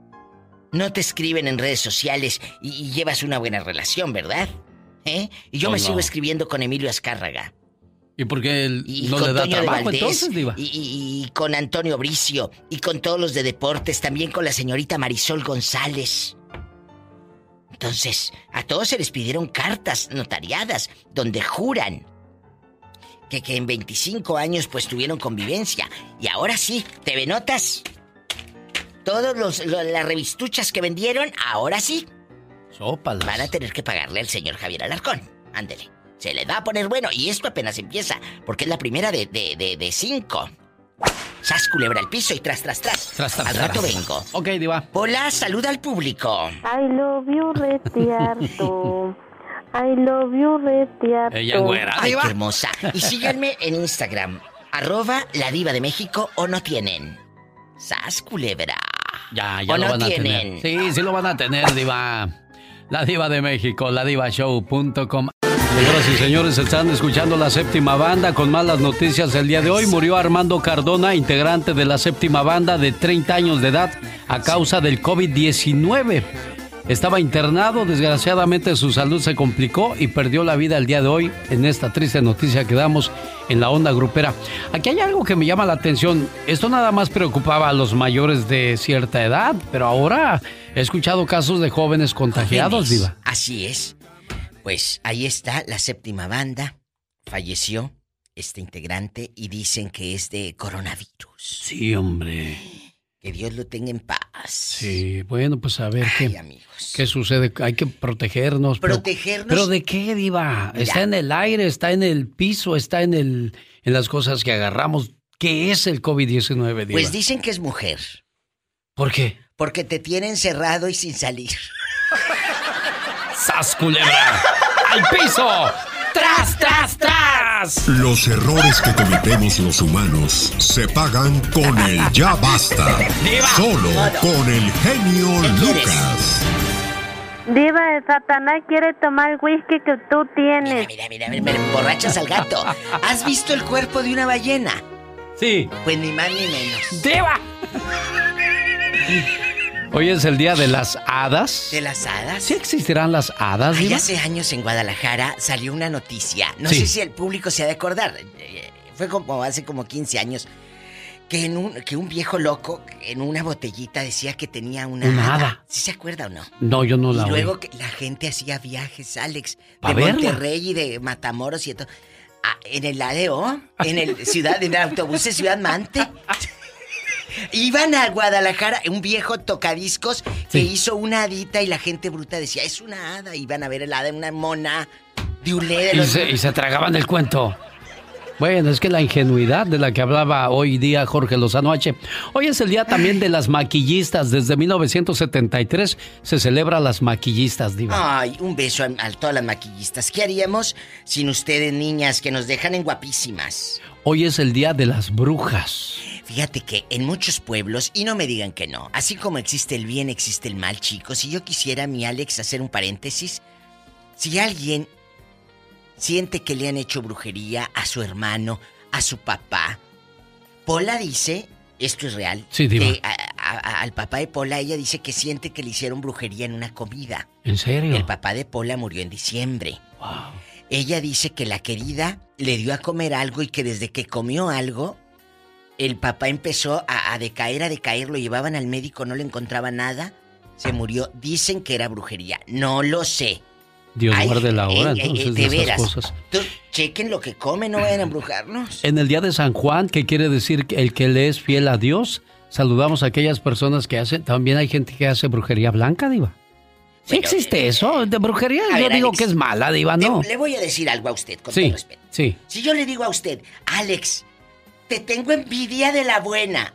no te escriben en redes sociales y, y llevas una buena relación, ¿verdad? ¿Eh? Y yo Oh, me no. sigo escribiendo con Emilio Azcárraga. ¿Y por qué él Y no le da Toño trabajo Valdés, entonces, diva? Y, y- y con Antonio Bricio, y con todos los de deportes, también con la señorita Marisol González. Entonces, a todos se les pidieron cartas notariadas donde juran que, que en 25 años pues tuvieron convivencia. Y ahora sí, TV Notas. Todos los, lo- las revistuchas que vendieron, ahora sí. Sópalas. Van a tener que pagarle al señor Javier Alarcón. Ándele. Se le va a poner bueno. Y esto apenas empieza, porque es la primera de, de, de, de cinco. Sas culebra al piso y tras, tras, tras. Tras, tras, al tras. rato vengo. Ok, diva. Hola, saluda al público. I love you, retiarto. I love you, retiarto. Ay, qué hermosa. Y síganme en Instagram. Arroba la diva de México o no tienen. Sas culebra. Ya, ya ¿O lo no van a tienen? tener. Sí, sí lo van a tener, diva. La diva de México, la divashow.com. Señoras y señores, están escuchando la séptima banda con malas noticias el día de hoy. Murió Armando Cardona, integrante de la séptima banda de 30 años de edad, a causa del COVID-19. Estaba internado, desgraciadamente su salud se complicó y perdió la vida el día de hoy en esta triste noticia que damos en la onda grupera. Aquí hay algo que me llama la atención. Esto nada más preocupaba a los mayores de cierta edad, pero ahora he escuchado casos de jóvenes contagiados, Jóvenes. Diva. Así es. Pues ahí está la séptima banda. Falleció este integrante y dicen que es de coronavirus. Sí, hombre. Que Dios lo tenga en paz. Sí, bueno, pues a ver qué, qué sucede. Hay que protegernos. pero- Protegernos. ¿Pero de qué, Diva? Está en el aire, está en el piso, está en, el, en las cosas que agarramos. ¿Qué es el COVID-19, Diva? Pues dicen que es mujer. ¿Por qué? Porque te tiene encerrado y sin salir. ¡Sas, culebra! ¡Al piso! ¡Tras, tras, tras! Los errores que cometemos los humanos se pagan con el ya basta. Solo con el genio Lucas. Diva, el Satanás quiere tomar el whisky que tú tienes. Mira, mira, mira, me emborrachas al gato. ¿Has visto el cuerpo de una ballena? Sí. Pues ni más ni menos. ¡Diva! Hoy es el día de las hadas. ¿De las hadas? ¿Sí existirán las hadas, Ay, hace años en Guadalajara salió una noticia. No Sí. sé si el público se ha de acordar. eh, Fue como hace como 15 años. Que, en un, que un viejo loco en una botellita decía que tenía una, Una hada. ¿Sí se acuerda o no? No, yo no la y oí. luego que la gente hacía viajes, Alex, ¿Pa de verla? Monterrey y de Matamoros y todo. Ah, en el ADO, en el ciudad, en el autobús de Ciudad Mante. Iban a Guadalajara, un viejo tocadiscos que hizo una hadita y la gente bruta decía, es una hada. Iban a ver el hada, una mona de un de Y se, y se tragaban el cuento. Bueno, es que la ingenuidad de la que hablaba hoy día Jorge Lozano H. Hoy es el día también de las maquillistas. Desde 1973 se celebra las maquillistas, Diva. Ay, un beso a, a todas las maquillistas. ¿Qué haríamos sin ustedes, niñas, que nos dejan en guapísimas? Hoy es el día de las brujas. Fíjate que en muchos pueblos, y no me digan que no, así como existe el bien, existe el mal, chicos. Si yo quisiera, mi Alex, hacer un paréntesis, si alguien siente que le han hecho brujería a su hermano, a su papá, Pola dice, esto es real, Sí, diva. que a- a- al papá de Pola ella dice que siente que le hicieron brujería en una comida. ¿En serio? El papá de Pola murió en diciembre. Ella dice que la querida le dio a comer algo y que desde que comió algo, el papá empezó a, a decaer, a decaer, lo llevaban al médico, no le encontraba nada, se murió. Dicen que era brujería, no lo sé. Dios Ay, guarde la hora, ey, ey, entonces, de de esas veras. cosas. Tú, chequen lo que comen, no vayan a embrujarnos. En el día de San Juan, que quiere decir el que le es fiel a Dios, saludamos a aquellas personas que hacen. También hay gente que hace brujería blanca, Diva. ¿Sí existe eso? De brujería yo ver, digo Alex, que es mala, Diva, ¿no? Le, le voy a decir algo a usted, con Sí, todo respeto. sí. Si yo le digo a usted, Alex, te tengo envidia de la buena.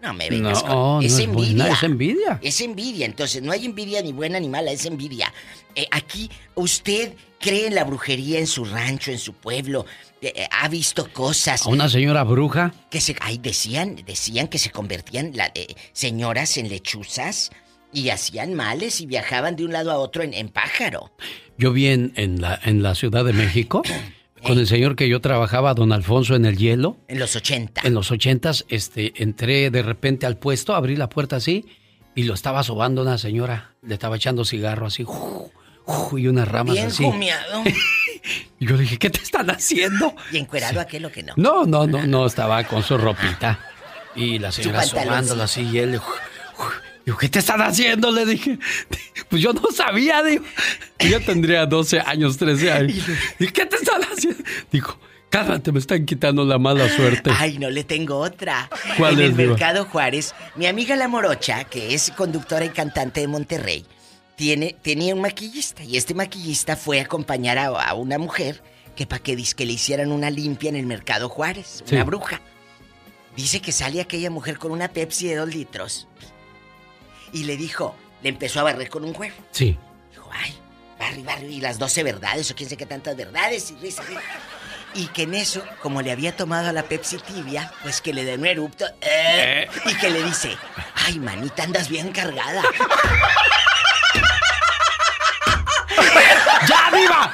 No me vengas No, con... no es es envidia. buena, es envidia. Es envidia, entonces no hay envidia ni buena ni mala, es envidia. Eh, aquí, ¿usted cree en la brujería en su rancho, en su pueblo? Eh, eh, ¿Ha visto cosas? A una señora bruja. Que se... Ay, decían, decían que se convertían la- eh, señoras en lechuzas y hacían males y viajaban de un lado a otro en, en pájaro. Yo vi en, en la, en la Ciudad de México, con el señor que yo trabajaba, don Alfonso, en el hielo. En los 80. En los ochentas, este, entré de repente al puesto, abrí la puerta así y lo estaba sobando una señora. Le estaba echando cigarro así, ¡ju! ¡ju! y unas ramas Bien así. Y yo dije, ¿qué te están haciendo? Y encuerado aquel o que no. No, no, no, no, estaba con su ropita. Y la señora sobándolo así y él... Digo, ¿qué te están haciendo? Le dije. Pues yo no sabía, digo. Yo tendría 12 años, 13 años. Dije, ¿qué te están haciendo? Dijo, cálmate, me están quitando la mala suerte. Ay, no le tengo otra. ¿Cuál en es, el Diva? Mercado Juárez, mi amiga La Morocha, que es conductora y cantante de Monterrey, tiene, tenía un maquillista. Y este maquillista fue a acompañar a, a una mujer que para que, que le hicieran una limpia en el Mercado Juárez, Sí. una bruja. Dice que sale aquella mujer con una Pepsi de dos litros. Y le dijo, le empezó a barrer con un huevo. Sí. Dijo, ay, barri, barri, y las 12 verdades, o quién sé qué tantas verdades, y risa, risa. Y que en eso, como le había tomado a la Pepsi tibia, pues que le den un erupto, eh, y que le dice, ay, manita, andas bien cargada. ¡Ya, viva!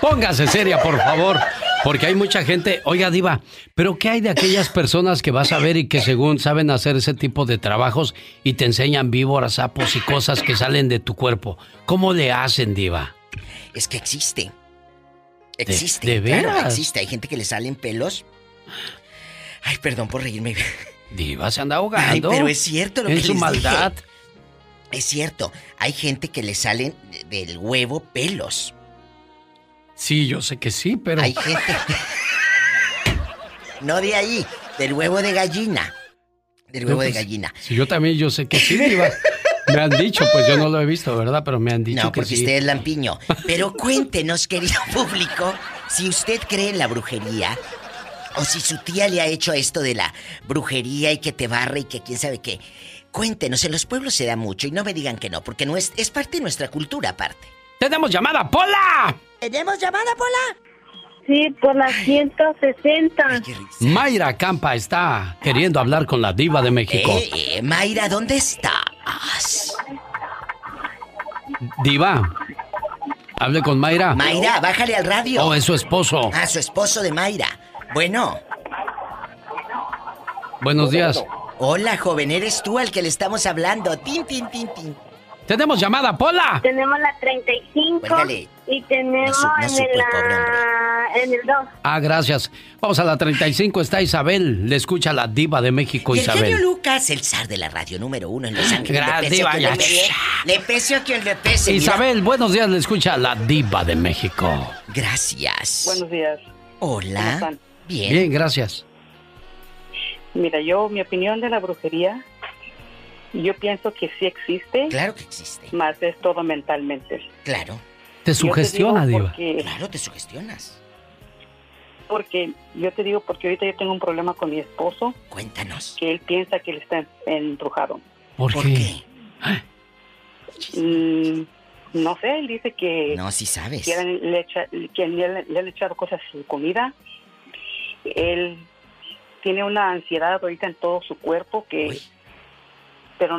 Póngase seria, por favor. Porque hay mucha gente, oiga Diva, pero ¿qué hay de aquellas personas que vas a ver y que según saben hacer ese tipo de trabajos y te enseñan víboras, sapos y cosas que salen de tu cuerpo? ¿Cómo le hacen, Diva? Es que existe. Existe. ¿De veras? existe. Hay gente que le salen pelos. Ay, perdón por reírme. Diva se anda Ay, ahogando. pero es cierto lo en que su les maldad. dije. Es cierto. Hay gente que le salen de- del huevo pelos. Sí, yo sé que sí, pero. Hay gente. no de ahí, del huevo de gallina. Del huevo No, de pues, gallina. Sí, yo también, yo sé que sí, Diva. Me han dicho, pues yo no lo he visto, ¿verdad? Pero me han dicho No, que porque sí. usted es lampiño. Pero cuéntenos, querido público, si usted cree en la brujería o si su tía le ha hecho esto de la brujería y que te barre y que quién sabe qué. Cuéntenos, en los pueblos se da mucho y no me digan que no, porque no es, es parte de nuestra cultura aparte. ¡Tenemos llamada, Pola! ¿Tenemos llamada, Pola? Sí, por la 160. Mayra Campa está queriendo hablar con la diva de México. Eh, eh, Mayra, ¿dónde estás? Diva, hable con Mayra. Mayra, bájale al radio. Oh, es su esposo. Ah, su esposo de Mayra. Bueno. Buenos días. Hola, joven, eres tú al que le estamos hablando. Tin, tin, tin, tin. ¡Tenemos llamada, Pola! Tenemos la 35 Cuélgale. y tenemos No su- no en, supo el, el pobre ah, en el 2. Ah, gracias. Vamos a la 35, está Isabel. Le escucha la diva de México, Y el genio Isabel. Lucas, el zar de la radio número uno en Los Ángeles. Gra- le pese diva, a quien le pese, le pese a quien le pese. mira. Isabel, buenos días, le escucha la diva de México. Gracias. Buenos días. ¿Cómo Hola. están? Bien. Bien, gracias. Mira, yo, mi opinión de la brujería, yo pienso que sí existe. Claro que existe. Más es todo mentalmente. Claro. Te sugestiona, digo diva. porque- Claro, te sugestionas. Porque yo te digo porque ahorita yo tengo un problema con mi esposo. Cuéntanos. Que él piensa que él está embrujado. ¿Por, qué? Mm, no sé, él dice que... No, sí sabes. Que le, echa- que le- le han echado cosas a su comida. Él tiene una ansiedad ahorita en todo su cuerpo que... Pero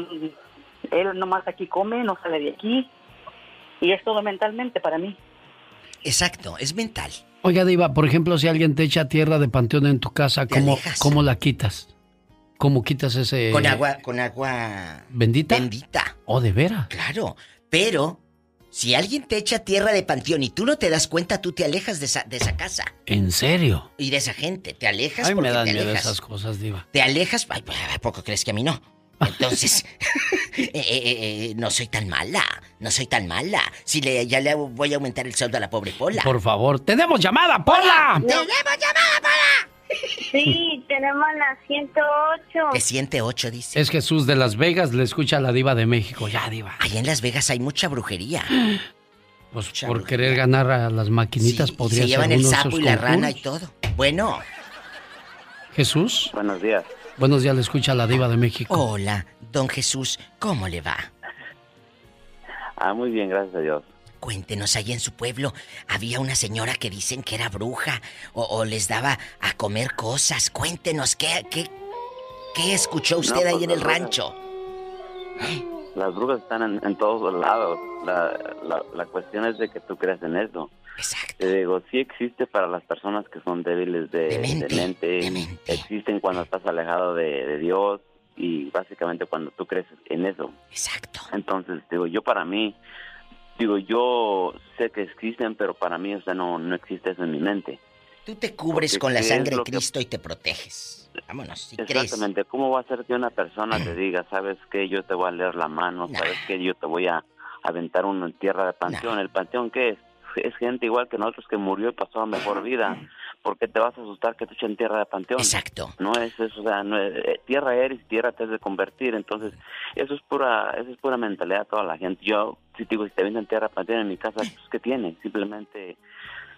él nomás aquí come, no sale de aquí. Y es todo mentalmente para mí. Exacto, es mental. Oiga, diva, por ejemplo, si alguien te echa tierra de panteón en tu casa, ¿cómo. ¿cómo la quitas? ¿Cómo quitas ese... Con agua, con agua ¿Bendita? bendita. ¿O de veras? Claro, pero si alguien te echa tierra de panteón y tú no te das cuenta, tú te alejas de esa, de esa casa ¿En serio? y de esa gente. Te alejas Ay, porque me dan te miedo alejas. esas cosas, diva. Te alejas. Ay, ¿a poco crees que a mí no? Entonces, eh, eh, eh, no soy tan mala, no soy tan mala. Si le, ya le voy a aumentar el sueldo a la pobre Pola. Por favor, ¡tenemos llamada, Pola! ¡Tenemos llamada, Pola! Sí, tenemos la 108. Que siente ocho, dice. Es Jesús de Las Vegas, le escucha la diva de México. Ya, diva. Allá en Las Vegas hay mucha brujería. Pues por querer ganar a las maquinitas podría Se llevan el uno sapo y la rana y todo. Bueno, Jesús. Buenos días. Buenos días, le escucha la diva de México. hola, don Jesús, ¿cómo le va? Ah, muy bien, gracias a Dios. Cuéntenos, ahí en su pueblo había una señora que dicen que era bruja o, o les daba a comer cosas. Cuéntenos, ¿qué, qué, qué escuchó usted No, ahí pues, en el brujas. rancho? Las brujas están en, en todos lados. La, la, la cuestión es de que tú creas en eso. Exacto. Te digo, sí existe para las personas que son débiles de, de mente. Existen cuando estás alejado de, de Dios y básicamente cuando tú crees en eso. Exacto. Entonces, digo, yo para mí, digo, yo sé que existen, pero para mí, o sea, no, no existe eso en mi mente. Tú te cubres Porque con la ¿qué es sangre de lo que- Cristo y te proteges. Vámonos, si crees. Exactamente, ¿cómo va a ser que una persona te diga, sabes que yo te voy a leer la mano, sabes que yo te voy a aventar uno en tierra de panteón? ¿El panteón qué es? Es gente igual que nosotros que murió y pasó a mejor vida. ¿Por qué te vas a asustar que te echen tierra de panteón? Exacto. No es eso, o sea, no es- eh, tierra eres y tierra te has de convertir. Entonces, eso es pura eso es pura mentalidad de toda la gente. Yo, si te digo, si te venden tierra de panteón en mi casa, pues, ¿qué tiene? Simplemente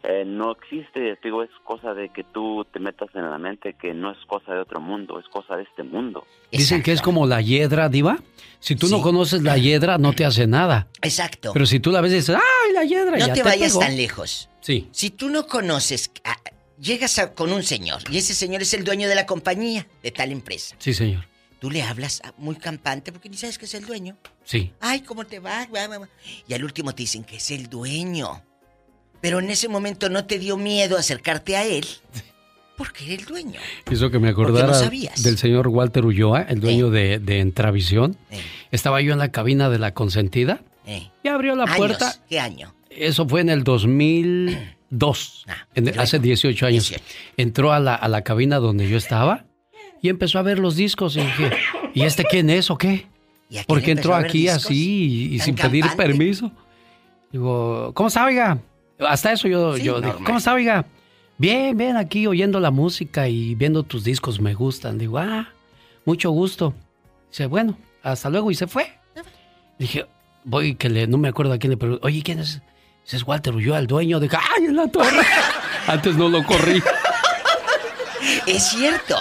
eh, no existe, te digo, es cosa de que tú te metas en la mente que no es cosa de otro mundo, es cosa de este mundo. Dicen que es como la hiedra, diva. Si tú no conoces la hiedra, no te hace nada. Exacto. Pero si tú la ves y dices, ¡ay, la hiedra! No ya te vayas pegó". tan lejos. Sí. Si tú no conoces, ah, llegas a- con un señor y ese señor es el dueño de la compañía de tal empresa. Sí, señor. Tú le hablas ah, muy campante porque ni sabes que es el dueño. Sí. Ay, ¿cómo te va? Y al último te dicen que es el dueño. Pero en ese momento no te dio miedo acercarte a él. Porque era el dueño. Hizo que me acordara no sabías. del señor Walter Ulloa, el dueño de, de Entravisión. Eh. Estaba yo en la cabina de la consentida Eh. y abrió la Años. puerta. ¿Qué año? Eso fue en el 2002, Ah, en- hace 18 años. Entró a la, a la cabina donde yo estaba y empezó a ver los discos y dije, ¿y este quién es o qué? ¿Y Porque entró aquí discos? así y, y ¿Tan sin pedir permiso. Digo, ¿cómo está, oiga? Hasta eso yo, Sí, yo. ¿cómo está, oiga? Bien, bien, aquí oyendo la música y viendo tus discos me gustan. Digo, ah, mucho gusto. Dice, bueno, hasta luego y se fue. Dije, voy que le, no me acuerdo a quién le pregunto, oye, ¿quién es? Ese es Walter Ulloa, el dueño. Dije, ¡ay, en la torre! Antes no lo corrí. Es cierto,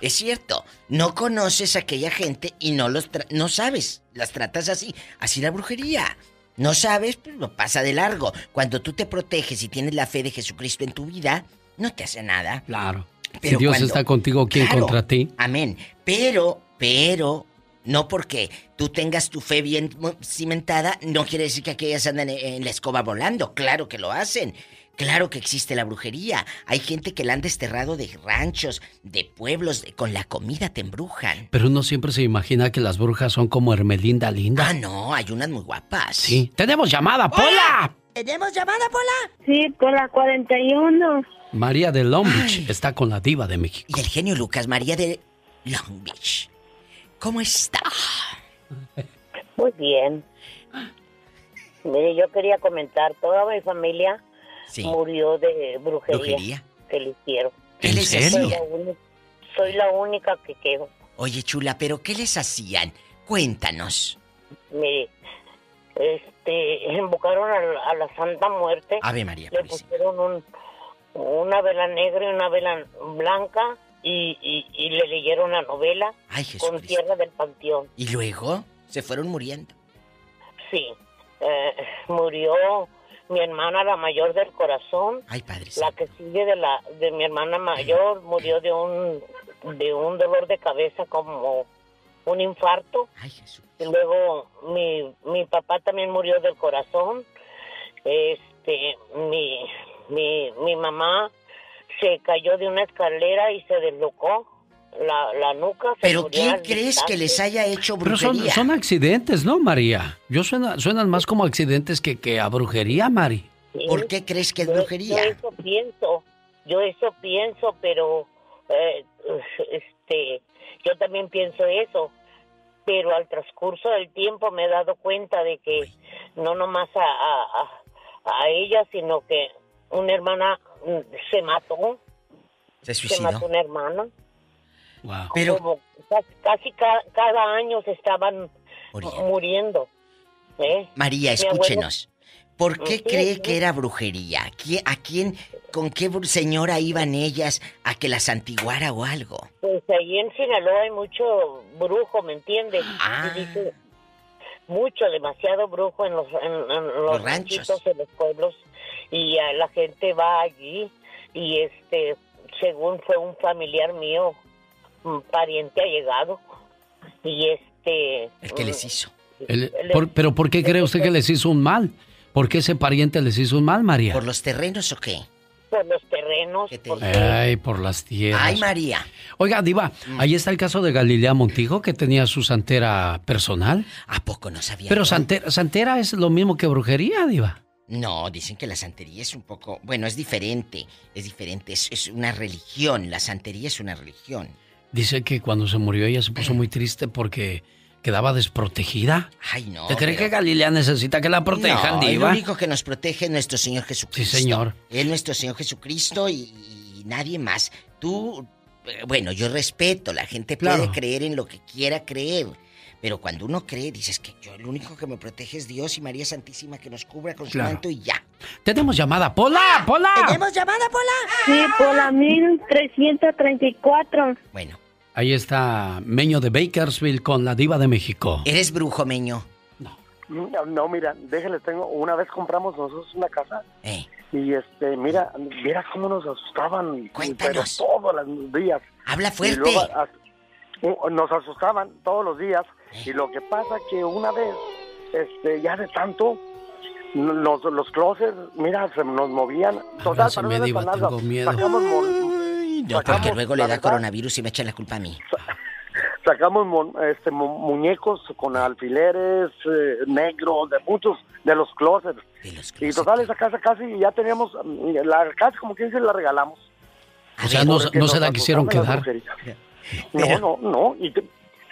es cierto. No conoces a aquella gente y no los tra- no sabes. Las tratas así. Así la brujería. No sabes, pues lo pasa de largo. Cuando tú te proteges y tienes la fe de Jesucristo en tu vida, no te hace nada. Claro. Pero si Dios cuando- está contigo, ¿quién Claro. contra ti? Amén. Pero, pero, no porque tú tengas tu fe bien cimentada, no quiere decir que aquellas andan en la escoba volando. Claro que lo hacen. Claro que existe la brujería. Hay gente que la han desterrado de ranchos, de pueblos, de- con la comida te embrujan. Pero uno siempre se imagina que las brujas son como Hermelinda Linda. Ah, no, hay unas muy guapas. Sí. ¡Tenemos llamada, Pola! ¿Tenemos llamada, Pola? Sí, por la 41. María de Long Beach está con la diva de México. Y el genio Lucas María de Long Beach. ¿Cómo está? Muy bien. Mire, yo quería comentar, toda mi familia Sí. murió de brujería, ¿Brujería? que le hicieron. ¿Qué les Soy la, uni- soy la única que quedo. Oye, chula, ¿pero qué les hacían? Cuéntanos. Mire, este, invocaron a, la- a la Santa Muerte. Ave María Le pusieron un, una vela negra y una vela blanca y, y- y le leyeron la novela Ay, con tierra del panteón. Y luego se fueron muriendo. Sí, eh, murió mi hermana, la mayor del corazón. Ay, padre. La que sigue de la de mi hermana mayor murió de un de un dolor de cabeza como un infarto. Y luego mi mi papá también murió del corazón. Este, mi mi mi mamá se cayó de una escalera y se deslocó la, la nuca. se ¿Pero quién crees que les haya hecho Pero son, brujería? son accidentes, ¿no, María? Yo suena, suenan más como accidentes que, que a brujería, Mari. ¿Por qué crees que es Yo- brujería? Yo eso pienso, yo eso pienso, pero eh, este, yo también pienso eso. Pero al transcurso del tiempo me he dado cuenta de que no nomás a, a, a- ella, sino que una hermana mm, se mató. Se Se suicidó. mató una hermana. Pero- Como casi, casi ca- cada, año se estaban muriendo. ¿eh? María, escúchenos. ¿Por qué Sí, cree sí. que era brujería? ¿Qui- ¿A quién, con qué señora iban ellas a que las antiguara o algo? Pues ahí en Sinaloa hay mucho brujo, ¿me entiendes? Ah. Y dice, mucho, demasiado brujo en los, en, en los, Los ranchos. ranchitos, en los pueblos. Y ah, la gente va allí y este, según fue un familiar mío, un pariente allegado. Y este... El que les hizo. El- por- ¿Pero por qué cree usted que les hizo un mal? ¿Por qué ese pariente les hizo un mal, María? ¿Por los terrenos o qué? Por los terrenos. Ay, por las tierras. Ay, María. Oiga, Diva, Mm. ahí está el caso de Galilea Montijo, que tenía su santera personal. ¿A poco no sabía? Pero santera, santera es lo mismo que brujería, Diva. No, dicen que la santería es un poco... Bueno, es diferente. Es diferente. Es, es una religión. La santería es una religión. Dice que cuando se murió ella se puso muy triste porque quedaba desprotegida. Ay, no. ¿Te cree pero- que Galilea necesita que la protejan, no, Diva? El único que nos protege es nuestro Señor Jesucristo. Sí, señor. Es nuestro Señor Jesucristo y, y nadie más. Tú, eh, bueno, yo respeto, la gente puede Claro. creer en lo que quiera creer. Pero cuando uno cree, dices que yo el único que me protege es Dios y María Santísima que nos cubra con su Claro. manto y ya. Tenemos llamada. ¡Pola! ¡Pola! ¿Tenemos llamada, Pola? Sí, por la 1334. Bueno. Ahí está Meño de Bakersfield con la Diva de México. ¿Eres brujo, Meño? No, no, mira, déjenles tengo. Una vez compramos nosotros una casa. Eh. Y este, mira, vieras cómo nos asustaban. Cuéntanos. Pero todos los días. Habla Y fuerte. luego, as- uh, nos asustaban todos los días. Y lo que pasa que una vez, este, ya de tanto, Los, los closets, mira, se nos movían. Total, para no tengo miedo. Sacamos, No, porque sacamos, luego le da verdad, coronavirus y me echan la culpa a mí. Sacamos mon- este, mu- muñecos con alfileres eh, negros de muchos de los closets. Y total, esa casa casi ya teníamos, mm, la casa como quien dice la regalamos. O sea, no, Porque no se la quisieron quedar. No, no, no. Y, te-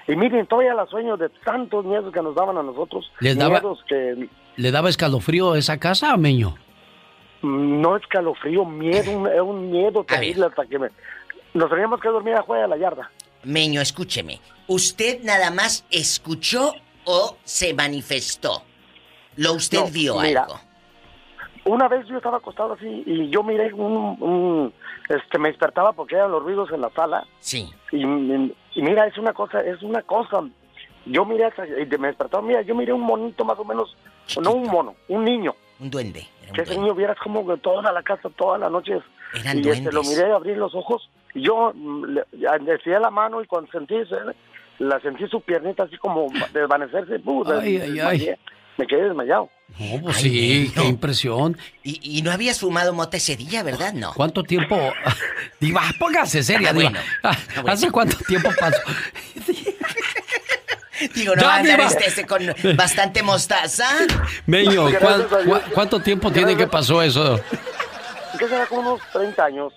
y miren, todavía la sueño de tantos miedos que nos daban a nosotros. Les daba- que ¿Le daba escalofrío esa casa, Meño? No escalofrío, miedo, un, era un miedo terrible hasta que me, nos teníamos que dormir afuera de la yarda. Meño, escúcheme. ¿Usted nada más escuchó o se manifestó? ¿Lo usted No, vio mira, algo? Una vez yo estaba acostado así y yo miré un, un- este me despertaba porque eran los ruidos en la sala. Sí. Y, y- mira, es una cosa, es una cosa. Yo miré y me despertaba, mira, yo miré un monito más o menos, no un mono, un niño. Un duende. Que ese niño vieras como que toda la casa, todas las noches. Eran y este, lo miré abrir los ojos y yo mm, le, ya desvié la mano y cuando sentí, ese- la sentí su piernita así como desvanecerse. Ay, des- ay, ay. Me quedé desmayado. No, pues sí, qué impresión. Y, y no habías fumado mota ese día, ¿verdad? No. ¿Cuánto tiempo? Diva, póngase seria, Ah, Diva. bueno. Ah, ¿Hace cuánto tiempo pasó? Digo, no Ya, va a andar este, este con bastante mostaza. Meño, ¿cuán- ¿cuánto tiempo tiene que pasó eso? ¿Qué será? Como unos 30 años.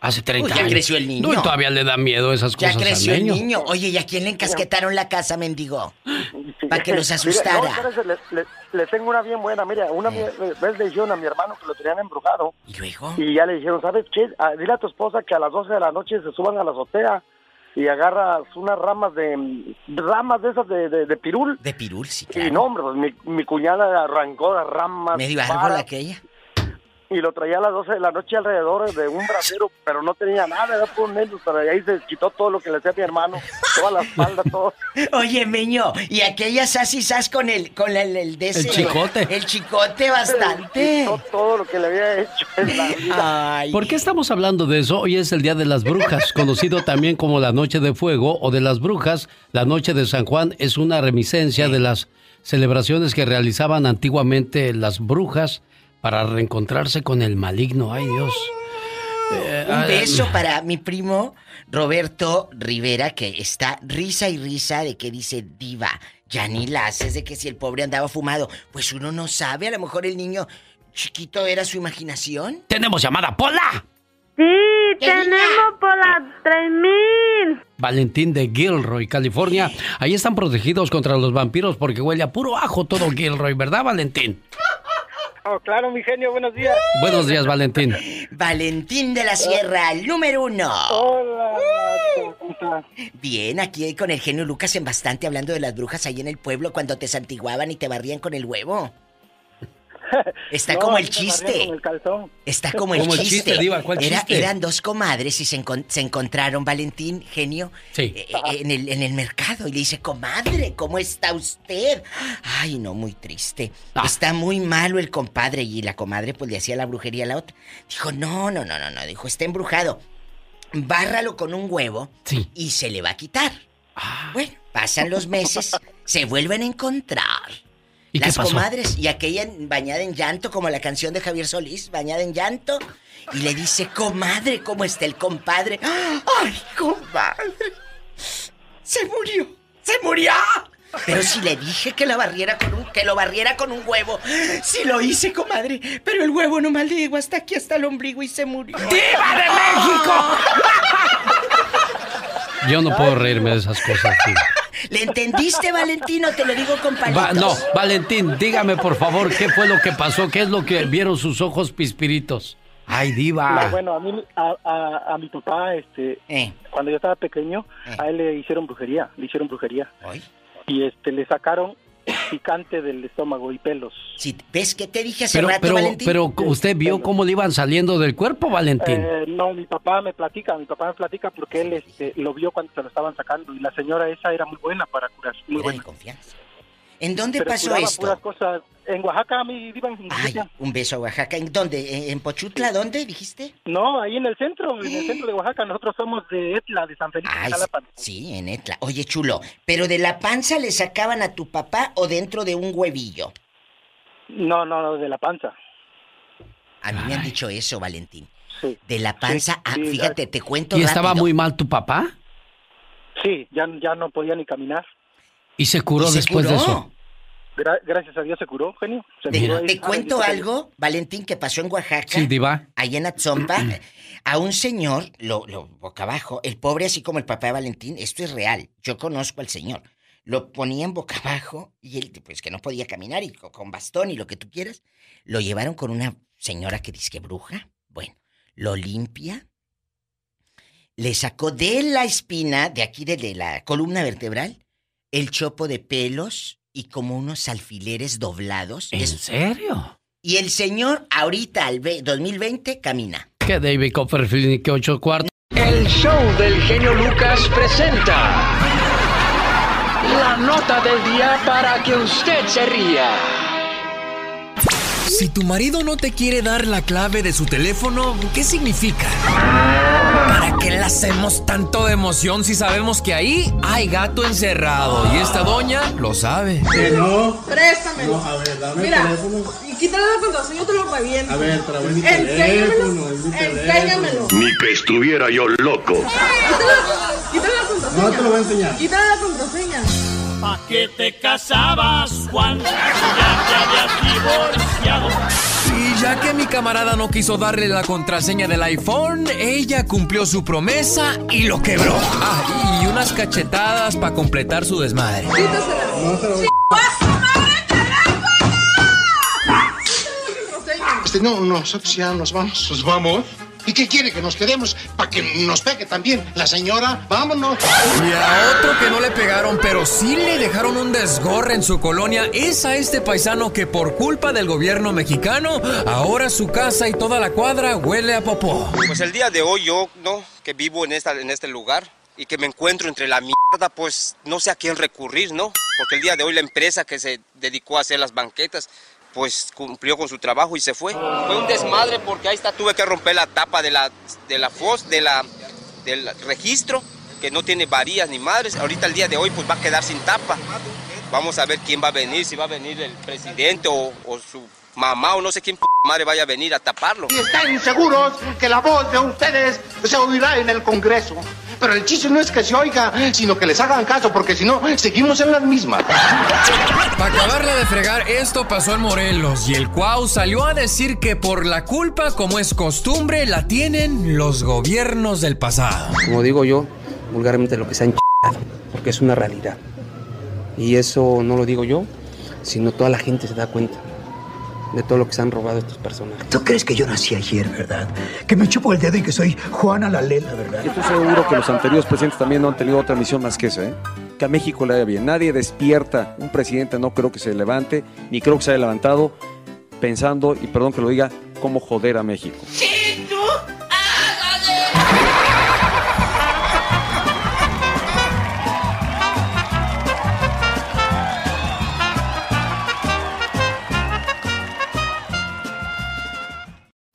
Hace 30 Uy, ya años. creció el niño. No, y todavía le da miedo esas Ya cosas creció al el Meño. niño. Oye, ¿y a quién le encasquetaron la casa, mendigo? Para que los Mira, asustara. no, espérese, le, le- le tengo una bien buena. Mira, una Eh. vez le dijeron a mi hermano que lo tenían embrujado. ¿Y luego? Y ya le dijeron, ¿sabes qué? Ah, dile a tu esposa que a las 12 de la noche se suban a la azotea y agarras unas ramas de... ramas de esas de, de, de pirul. De pirul, sí, Y no, hombre, pues mi, mi cuñada arrancó las ramas. Medio árbol aquella. Y lo traía a las 12 de la noche alrededor de un brasero, pero no tenía nada, era por nervios, pero ahí se quitó todo lo que le hacía a mi hermano, toda la espalda, todo. Oye, Meño, y aquella sas y sas con el, con el, el de ese- chicote. El chicote bastante. Quitó todo lo que le había hecho en la vida. Ay. ¿Por qué estamos hablando de eso? Hoy es el Día de las Brujas, conocido también como la Noche de Fuego o de las Brujas. La Noche de San Juan es una reminiscencia de las celebraciones que realizaban antiguamente las brujas para reencontrarse con el maligno. Ay, Dios. Eh, Un ah, beso para mi primo Roberto Rivera, que está risa y risa de que dice diva. Ya ni la haces de que si el pobre andaba fumado. Pues uno no sabe, a lo mejor el niño chiquito era su imaginación. Tenemos llamada, Pola. Sí, tenemos por las 3000. Valentín de Gilroy, California. Ahí están protegidos contra los vampiros porque huele a puro ajo todo Gilroy, ¿verdad, Valentín? Oh, claro, mi genio, buenos días. Buenos días, Valentín. Valentín de la Sierra, el número uno. Hola, ¿cómo estás? Bien, aquí con el genio Lucas en bastante hablando de las brujas ahí en el pueblo cuando te santiguaban y te barrían con el huevo. Está No, como el chiste. con el calzón. Está como el Como el chiste. chiste, Diva, ¿cuál Era- chiste? Eran dos comadres y se, encon- se encontraron, Valentín, genio, Sí. eh, eh, en, el, en el mercado. Y le dice, comadre, ¿cómo está usted? Ay, no, muy triste. Ah. Está muy malo el compadre. Y la comadre, pues, le hacía la brujería a la otra. Dijo, no, no, no, no, no. Dijo, está embrujado. Bárralo con un huevo Sí. y se le va a quitar. Ah. Bueno, pasan los meses, se vuelven a encontrar. ¿Y qué Las pasó? comadres y aquella bañada en llanto, como la canción de Javier Solís, bañada en llanto, y le dice, comadre, ¿cómo está el compadre? ¡Ay, compadre! ¡Se murió! ¡Se murió! Pero si le dije que la barriera con un, que lo barriera con un huevo. Sí lo hice, comadre. Pero el huevo no le llegó hasta aquí, hasta el ombligo y se murió. ¡Diva de México! Yo no puedo reírme de esas cosas, Diva. ¿Le entendiste, Valentino? Te lo digo con palitos. Va- no, Valentín, dígame por favor qué fue lo que pasó, qué es lo que vieron sus ojos pispiritos. Ay, diva. No, bueno, a mí, a, a, a mi papá, este, Eh. cuando yo estaba pequeño, a él le hicieron brujería, le hicieron brujería. Ay. Y este, le sacaron picante del estómago y pelos. Sí, ¿Ves qué te dije hace Pero, rato, pero, Valentín? pero usted vio cómo le iban saliendo del cuerpo, Valentín. Eh, no, mi papá me platica, mi papá me platica porque él este, lo vio cuando se lo estaban sacando y la señora esa era muy buena para curar, muy Era de buena. confianza. ¿En dónde Pero pasó esto? puras cosas. En Oaxaca, mi diva, Ay, un beso a Oaxaca. ¿En dónde? ¿En- ¿En Pochutla? ¿Dónde dijiste? No, ahí en el centro, en el centro de Oaxaca. Nosotros somos de Etla, de San Felipe, Ay, Jalapa. sí, en Etla. Oye, chulo, ¿pero de la panza le sacaban a tu papá o dentro de un huevillo? No, no, no, de la panza. A mí me han dicho eso, Valentín. Sí. De la panza, ah, fíjate, te cuento ¿Y estaba rápido. muy mal tu papá? Sí, ya, ya no podía ni caminar. ¿Y se curó ¿Y se después de eso? Gra- gracias a Dios se curó, genio. Se Te, curó te cuento algo, Valentín, que pasó en Oaxaca. Sí, diva. Ahí en Atzompa, a un señor, lo, lo boca abajo, el pobre así como el papá de Valentín, esto es real, yo conozco al señor. Lo ponían boca abajo y él, pues que no podía caminar y co- con bastón y lo que tú quieras. Lo llevaron con una señora que dice que bruja. Bueno, lo limpia. Le sacó de la espina, de aquí de, de la columna vertebral, el chopo de pelos y como unos alfileres doblados. ¿En serio? Y el señor ahorita, al ve- 2020, camina. Que David Copperfield ni que ocho cuartos. El show del genio Lucas presenta la nota del día para que usted se ría. Si tu marido no te quiere dar la clave de su teléfono, ¿qué significa? ¿Para qué le hacemos tanto de emoción si sabemos que ahí hay gato encerrado? Y esta doña lo sabe. Que no. Préstamelo. No, a ver, dame Mira, el teléfono. y quítale la contraseña, yo te lo reviento. A ver, pero es mi Enséñamelo. teléfono, Enséñamelo. Ni que estuviera yo loco. Quítale, quítale la contraseña. No te lo voy a enseñar. Quítale la contraseña. ¿Pa' qué te casabas, Juan? Ya te habías divorciado. Ya que mi camarada no quiso darle la contraseña del iPhone, ella cumplió su promesa y lo quebró. Ah, y unas cachetadas para completar su desmadre. Este, no, nosotros ya nos vamos. ¿Nos vamos? ¿Y qué quiere? ¿Que nos quedemos para que nos pegue también la señora? Vámonos. Y a otro que no le pegaron, pero sí le dejaron un desgorre en su colonia, es a este paisano que por culpa del gobierno mexicano, ahora su casa y toda la cuadra huele a popó. Pues el día de hoy yo, ¿no? Que vivo en, esta, en este lugar y que me encuentro entre la mierda, pues no sé a quién recurrir, ¿no? Porque el día de hoy la empresa que se dedicó a hacer las banquetas, pues cumplió con su trabajo y se fue. Fue un desmadre porque ahí está, tuve que romper la tapa de la, de la FOS, de la, del registro, que no tiene varillas ni madres. Ahorita el día de hoy pues va a quedar sin tapa. Vamos a ver quién va a venir, si va a venir el presidente o, su mamá o no sé quién p madre vaya a venir a taparlo. Y están seguros que la voz de ustedes se oirá en el Congreso. Pero el chiste no es que se oiga, sino que les hagan caso, porque si no, seguimos en las mismas. Para acabarla de fregar, esto pasó en Morelos y el Cuau salió a decir que por la culpa, como es costumbre, la tienen los gobiernos del pasado. Como digo yo, vulgarmente lo que se han ch***ado, porque es una realidad. Y eso no lo digo yo, sino toda la gente se da cuenta de todo lo que se han robado estos personajes. ¿Tú crees que yo nací ayer, verdad? Que me chupo el dedo y que soy Juana la Lela, ¿verdad? Estoy seguro que los anteriores presidentes también no han tenido otra misión más que esa, ¿eh? Que a México le vaya bien. Nadie despierta. Un presidente no creo que se levante, ni creo que se haya levantado pensando, y perdón que lo diga, cómo joder a México.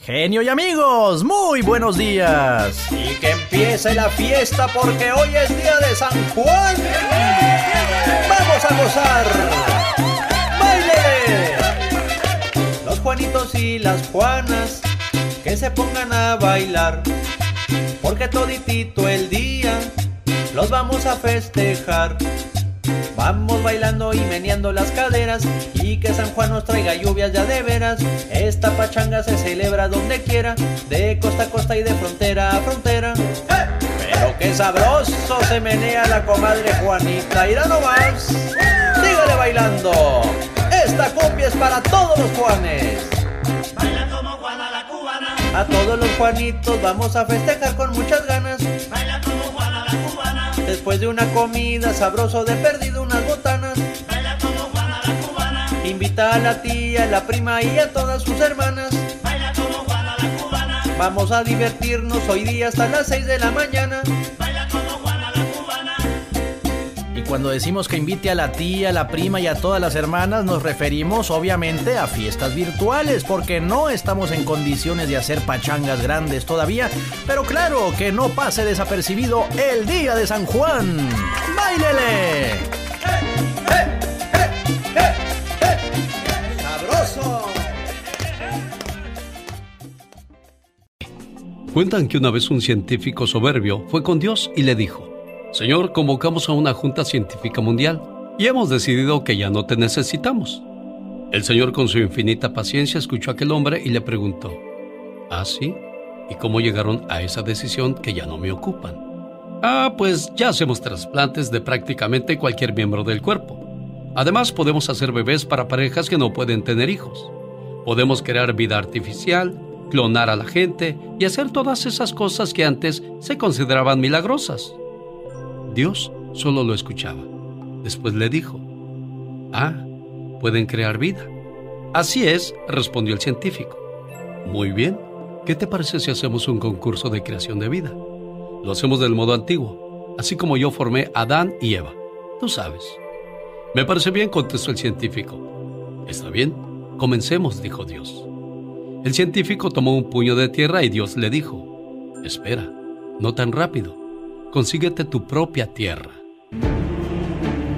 Genio y amigos, muy buenos días. Y que empiece la fiesta porque hoy es día de San Juan. Vamos a gozar. ¡Baile! Los Juanitos y las Juanas que se pongan a bailar. Porque toditito el día los vamos a festejar. Vamos bailando y meneando las caderas y que San Juan nos traiga lluvias ya de veras. Esta pachanga se celebra donde quiera, de costa a costa y de frontera a frontera. ¡Eh! Pero qué sabroso se menea la comadre Juanita, irá nomás. Sígale bailando. Esta cumbia es para todos los Juanes. A todos los Juanitos vamos a festejar con muchas ganas. Después de una comida sabroso de perdido unas botanas. Invita a la tía, la prima y a todas sus hermanas. Vamos a divertirnos hoy día hasta las 6 de la mañana. Cuando decimos que invite a la tía, a la prima y a todas las hermanas, nos referimos obviamente a fiestas virtuales, porque no estamos en condiciones de hacer pachangas grandes todavía. Pero claro, que no pase desapercibido el día de San Juan. ¡Báilele! Cuentan que una vez un científico soberbio fue con Dios y le dijo, Señor, convocamos a una junta científica mundial y hemos decidido que ya no te necesitamos. El Señor con su infinita paciencia escuchó a aquel hombre y le preguntó, ¿Ah, sí? ¿Y cómo llegaron a esa decisión que ya no me ocupan? Ah, pues ya hacemos trasplantes de prácticamente cualquier miembro del cuerpo. Además, podemos hacer bebés para parejas que no pueden tener hijos. Podemos crear vida artificial, clonar a la gente y hacer todas esas cosas que antes se consideraban milagrosas. Dios solo lo escuchaba. Después le dijo, Ah, pueden crear vida. Así es, respondió el científico. Muy bien, ¿qué te parece si hacemos un concurso de creación de vida? Lo hacemos del modo antiguo, así como yo formé a Adán y Eva. Tú sabes. Me parece bien, contestó el científico. Está bien, comencemos, dijo Dios. El científico tomó un puño de tierra y Dios le dijo, espera, no tan rápido, consíguete tu propia tierra.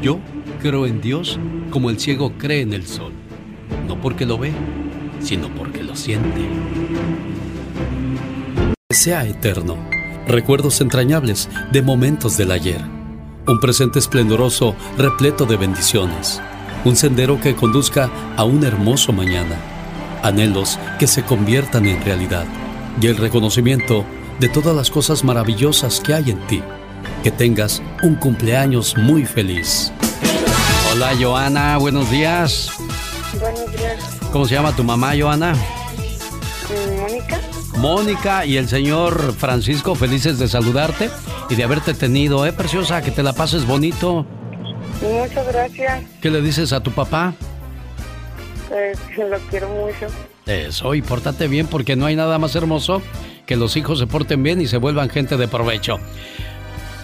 Yo creo en Dios como el ciego cree en el sol, no porque lo ve, sino porque lo siente. Sea eterno, recuerdos entrañables de momentos del ayer, un presente esplendoroso repleto de bendiciones, un sendero que conduzca a un hermoso mañana, anhelos que se conviertan en realidad. Y el reconocimiento de todas las cosas maravillosas que hay en ti. Que tengas un cumpleaños muy feliz. Hola Joana, buenos días. Buenos días. ¿Cómo se llama tu mamá, Joana? Mónica. Mónica y el señor Francisco, felices de saludarte y de haberte tenido, ¿eh, preciosa? Que te la pases bonito. Muchas gracias. ¿Qué le dices a tu papá? Pues lo quiero mucho. Eso, y pórtate bien porque no hay nada más hermoso que los hijos se porten bien y se vuelvan gente de provecho.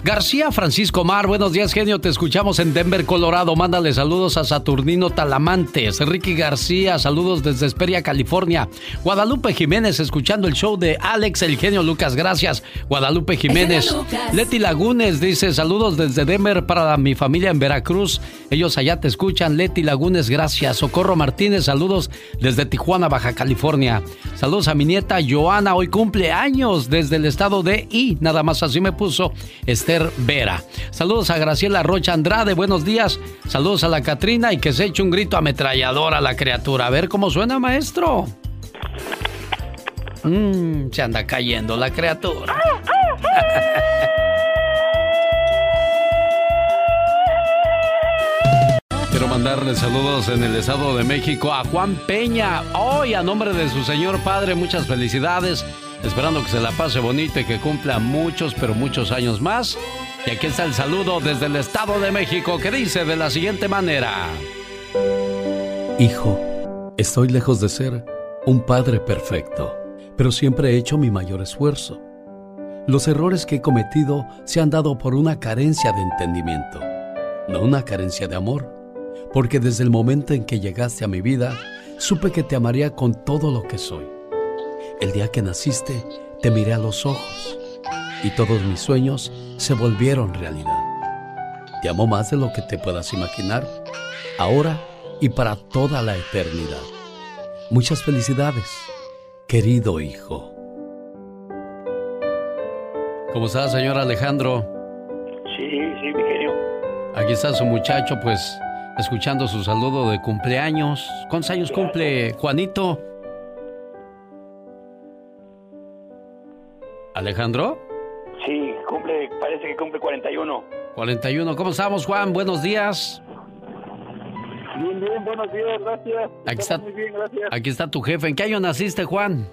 García Francisco Mar, buenos días, genio. Te escuchamos en Denver, Colorado. Mándale saludos a Saturnino Talamantes. Ricky García, saludos desde Esperia, California. Guadalupe Jiménez, escuchando el show de Alex, el genio Lucas. Gracias, Guadalupe Jiménez. Leti Lagunes dice: Saludos desde Denver para mi familia en Veracruz. Ellos allá te escuchan. Leti Lagunes, gracias. Socorro Martínez, saludos desde Tijuana, Baja California. Saludos a mi nieta Joana, hoy cumple años desde el estado de I. Nada más así me puso. Vera. Saludos a Graciela Rocha Andrade, buenos días. Saludos a la Catrina y que se eche un grito ametrallador a la criatura. A ver cómo suena, maestro. Mmm, se anda cayendo la criatura. Quiero mandarle saludos en el Estado de México a Juan Peña. Hoy, a nombre de su señor padre, muchas felicidades. Esperando que se la pase bonito y que cumpla muchos, pero muchos años más. Y aquí está el saludo desde el Estado de México que dice de la siguiente manera. Hijo, estoy lejos de ser un padre perfecto, pero siempre he hecho mi mayor esfuerzo. Los errores que he cometido se han dado por una carencia de entendimiento, no una carencia de amor, porque desde el momento en que llegaste a mi vida, supe que te amaría con todo lo que soy. El día que naciste, te miré a los ojos y todos mis sueños se volvieron realidad. Te amo más de lo que te puedas imaginar, ahora y para toda la eternidad. Muchas felicidades, querido hijo. ¿Cómo está, señor Alejandro? Sí, sí, mi querido. Aquí está su muchacho, pues, escuchando su saludo de cumpleaños. ¿Cuántos años cumple Juanito? ¿Alejandro? Sí, cumple, parece que cumple 41. 41. ¿Cómo estamos, Juan? Buenos días. Bien, bien, buenos días, gracias. Aquí está, muy bien, gracias. aquí está tu jefe. ¿En qué año naciste, Juan?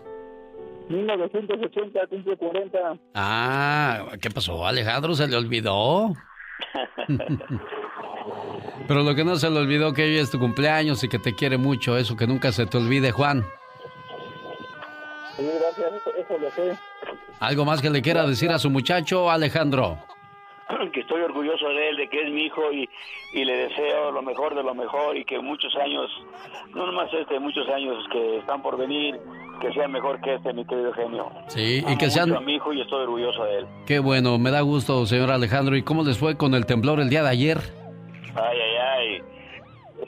1980, cumple 40. Ah, ¿qué pasó, Alejandro? ¿Se le olvidó? Pero lo que no se le olvidó que hoy es tu cumpleaños y que te quiere mucho, eso que nunca se te olvide, Juan. Sí, gracias, eso, eso lo sé. ¿Algo más que le quiera decir a su muchacho, Alejandro? Que estoy orgulloso de él, de que es mi hijo y, y le deseo lo mejor de lo mejor y que muchos años, no nomás este, muchos años que están por venir, que sean mejor que este, mi querido genio. Sí, y que sean... mucho a mi hijo y estoy orgulloso de él. Qué bueno, me da gusto, señor Alejandro. ¿Y cómo les fue con el temblor el día de ayer? Ay, ay, ay.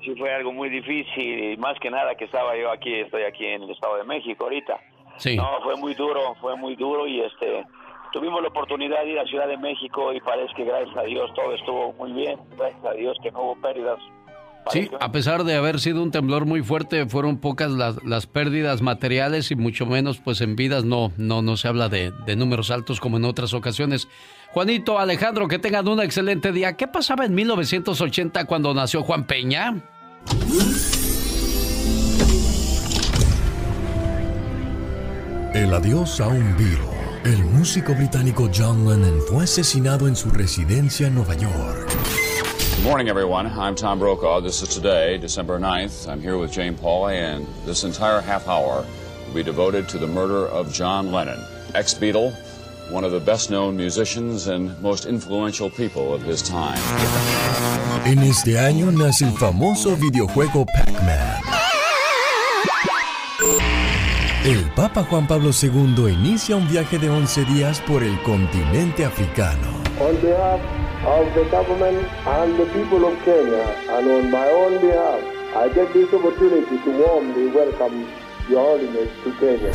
Sí fue algo muy difícil y más que nada que estaba yo aquí, estoy aquí en el Estado de México ahorita. Sí. No, fue muy duro, fue muy duro y este tuvimos la oportunidad de ir a Ciudad de México y parece que gracias a Dios todo estuvo muy bien, gracias a Dios que no hubo pérdidas. Sí, a pesar de haber sido un temblor muy fuerte, fueron pocas las, las pérdidas materiales y mucho menos pues en vidas no, no, no se habla de, de números altos como en otras ocasiones. Juanito, Alejandro, que tengan un excelente día. ¿Qué pasaba en 1980 cuando nació Juan Peña? El adiós a un virus. El músico británico John Lennon fue asesinado en su residencia en Nueva York. Good morning, everyone. I'm Tom Brokaw. This is today, December 9th. I'm here with Jane Pauley, and this entire half hour will be devoted to the murder of John Lennon, ex Beatle, one of the best known musicians and most influential people of his time. En este año nace el famoso videojuego El Papa Juan Pablo II inicia un viaje de 11 días por el continente africano. On behalf of the government and the people of Kenya, and on my own behalf, I get this opportunity to warmly welcome Your Holiness to Kenya.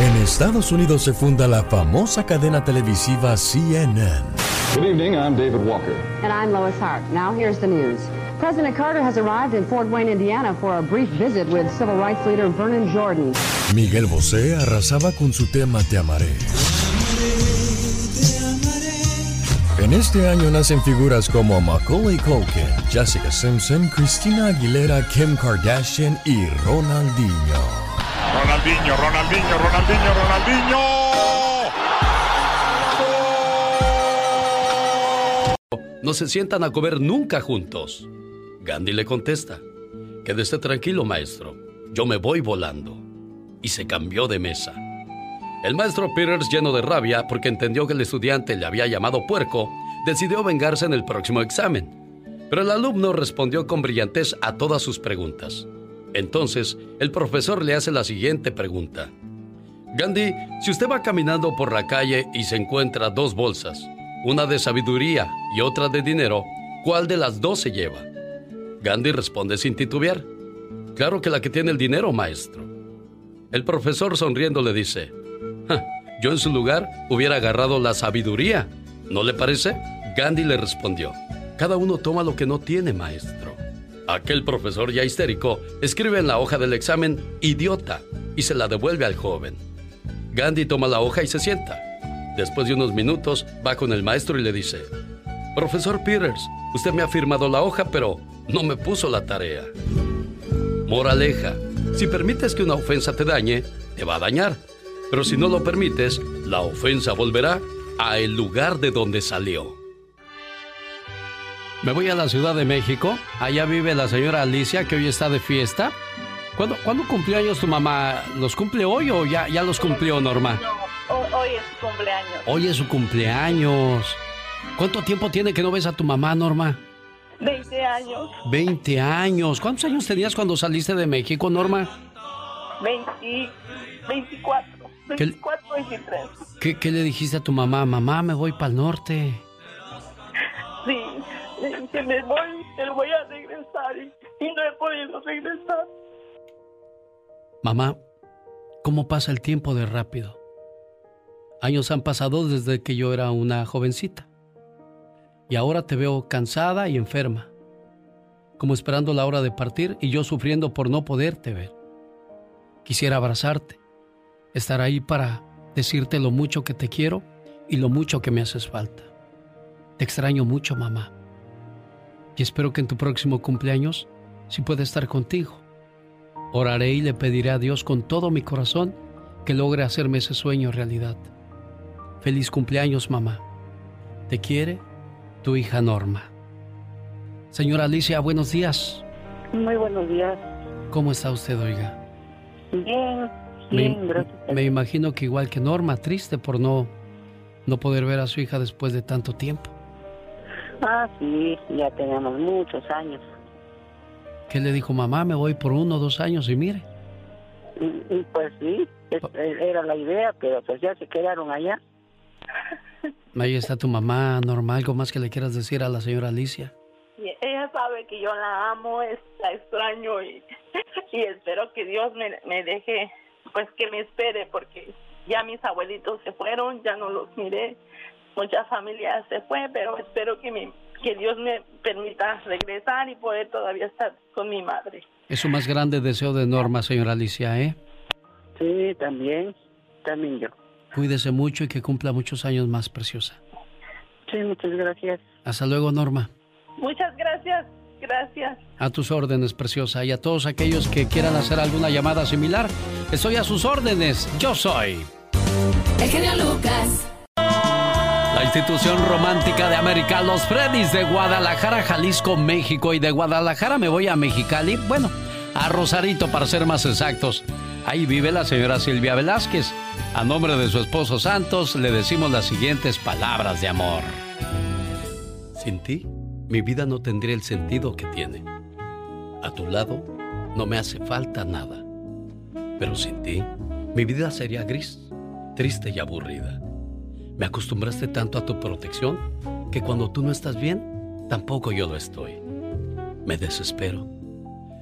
En Estados Unidos se funda la famosa cadena televisiva CNN. Good evening, I'm David Walker. And I'm Lois Hart. Now here's the news. President Carter has arrived in Fort Wayne, Indiana for a brief visit with civil rights leader Vernon Jordan. Miguel Bosé arrasaba con su tema Te amaré. En este año nacen figuras como Macaulay Culkin, Jessica Simpson, Christina Aguilera, Kim Kardashian y Ronaldinho. Ronaldinho, Ronaldinho, Ronaldinho, Ronaldinho. No se sientan a comer nunca juntos. Gandhi le contesta, quédese tranquilo, maestro, yo me voy volando. Y se cambió de mesa. El maestro Peters, lleno de rabia porque entendió que el estudiante le había llamado puerco, decidió vengarse en el próximo examen. Pero el alumno respondió con brillantez a todas sus preguntas. Entonces, el profesor le hace la siguiente pregunta. Gandhi, si usted va caminando por la calle y se encuentra dos bolsas, una de sabiduría y otra de dinero, ¿cuál de las dos se lleva? Gandhi responde sin titubear. Claro que la que tiene el dinero, maestro. El profesor sonriendo le dice, "Ja, yo en su lugar hubiera agarrado la sabiduría. ¿No le parece? Gandhi le respondió, cada uno toma lo que no tiene, maestro. Aquel profesor ya histérico escribe en la hoja del examen idiota y se la devuelve al joven. Gandhi toma la hoja y se sienta. Después de unos minutos va con el maestro y le dice, Profesor Peters, usted me ha firmado la hoja, pero no me puso la tarea. Moraleja, si permites que una ofensa te dañe, te va a dañar. Pero si no lo permites, la ofensa volverá a el lugar de donde salió. Me voy a la Ciudad de México. Allá vive la señora Alicia, que hoy está de fiesta. ¿Cuándo, ¿cuándo cumplió años tu mamá? ¿Los cumple hoy o ya, ya los cumplió, Norma? Hoy es su cumpleaños. Hoy es su cumpleaños. ¿Cuánto tiempo tiene que no ves a tu mamá, Norma? 20 años. 20 años. ¿Cuántos años tenías cuando saliste de México, Norma? 20, 24. 24, 23. ¿Qué, ¿Qué le dijiste a tu mamá? Mamá, me voy para el norte. Sí, dije, me voy, te voy a regresar y, y no he podido regresar. Mamá, ¿cómo pasa el tiempo de rápido? Años han pasado desde que yo era una jovencita. Y ahora te veo cansada y enferma, como esperando la hora de partir y yo sufriendo por no poderte ver. Quisiera abrazarte, estar ahí para decirte lo mucho que te quiero y lo mucho que me haces falta. Te extraño mucho, mamá. Y espero que en tu próximo cumpleaños sí pueda estar contigo. Oraré y le pediré a Dios con todo mi corazón que logre hacerme ese sueño realidad. Feliz cumpleaños, mamá. Te quiere tu hija Norma. Señora Alicia, buenos días. Muy buenos días. ¿Cómo está usted, oiga? Bien, bien, me, gracias. me imagino que igual que Norma, triste por no, no poder ver a su hija después de tanto tiempo. Ah, sí, ya tenemos muchos años. ¿Qué le dijo mamá? Me voy por uno o dos años y mire. Y, y pues sí, es- era la idea, pero pues ya se quedaron allá. Ahí está tu mamá, Norma. ¿Algo más que le quieras decir a la señora Alicia? Y ella sabe que yo la amo, es- la extraño y, y espero que Dios me, me deje pues que me espere porque ya mis abuelitos se fueron, ya no los miré, mucha familia se fue, pero espero que me que Dios me permita regresar y poder todavía estar con mi madre. Es su más grande deseo de Norma, señora Alicia, ¿eh? Sí, también, también yo. Cuídese mucho y que cumpla muchos años más, preciosa. Sí, muchas gracias. Hasta luego, Norma. Muchas gracias, gracias. A tus órdenes, preciosa. Y a todos aquellos que quieran hacer alguna llamada similar, estoy a sus órdenes. Yo soy. El genio Lucas. La institución romántica de América, los Freddys de Guadalajara, Jalisco, México. Y de Guadalajara me voy a Mexicali, bueno, a Rosarito para ser más exactos. Ahí vive la señora Silvia Velázquez. A nombre de su esposo Santos le decimos las siguientes palabras de amor. Sin ti, mi vida no tendría el sentido que tiene. A tu lado, no me hace falta nada. Pero sin ti, mi vida sería gris, triste y aburrida. Me acostumbraste tanto a tu protección que cuando tú no estás bien, tampoco yo lo estoy. Me desespero.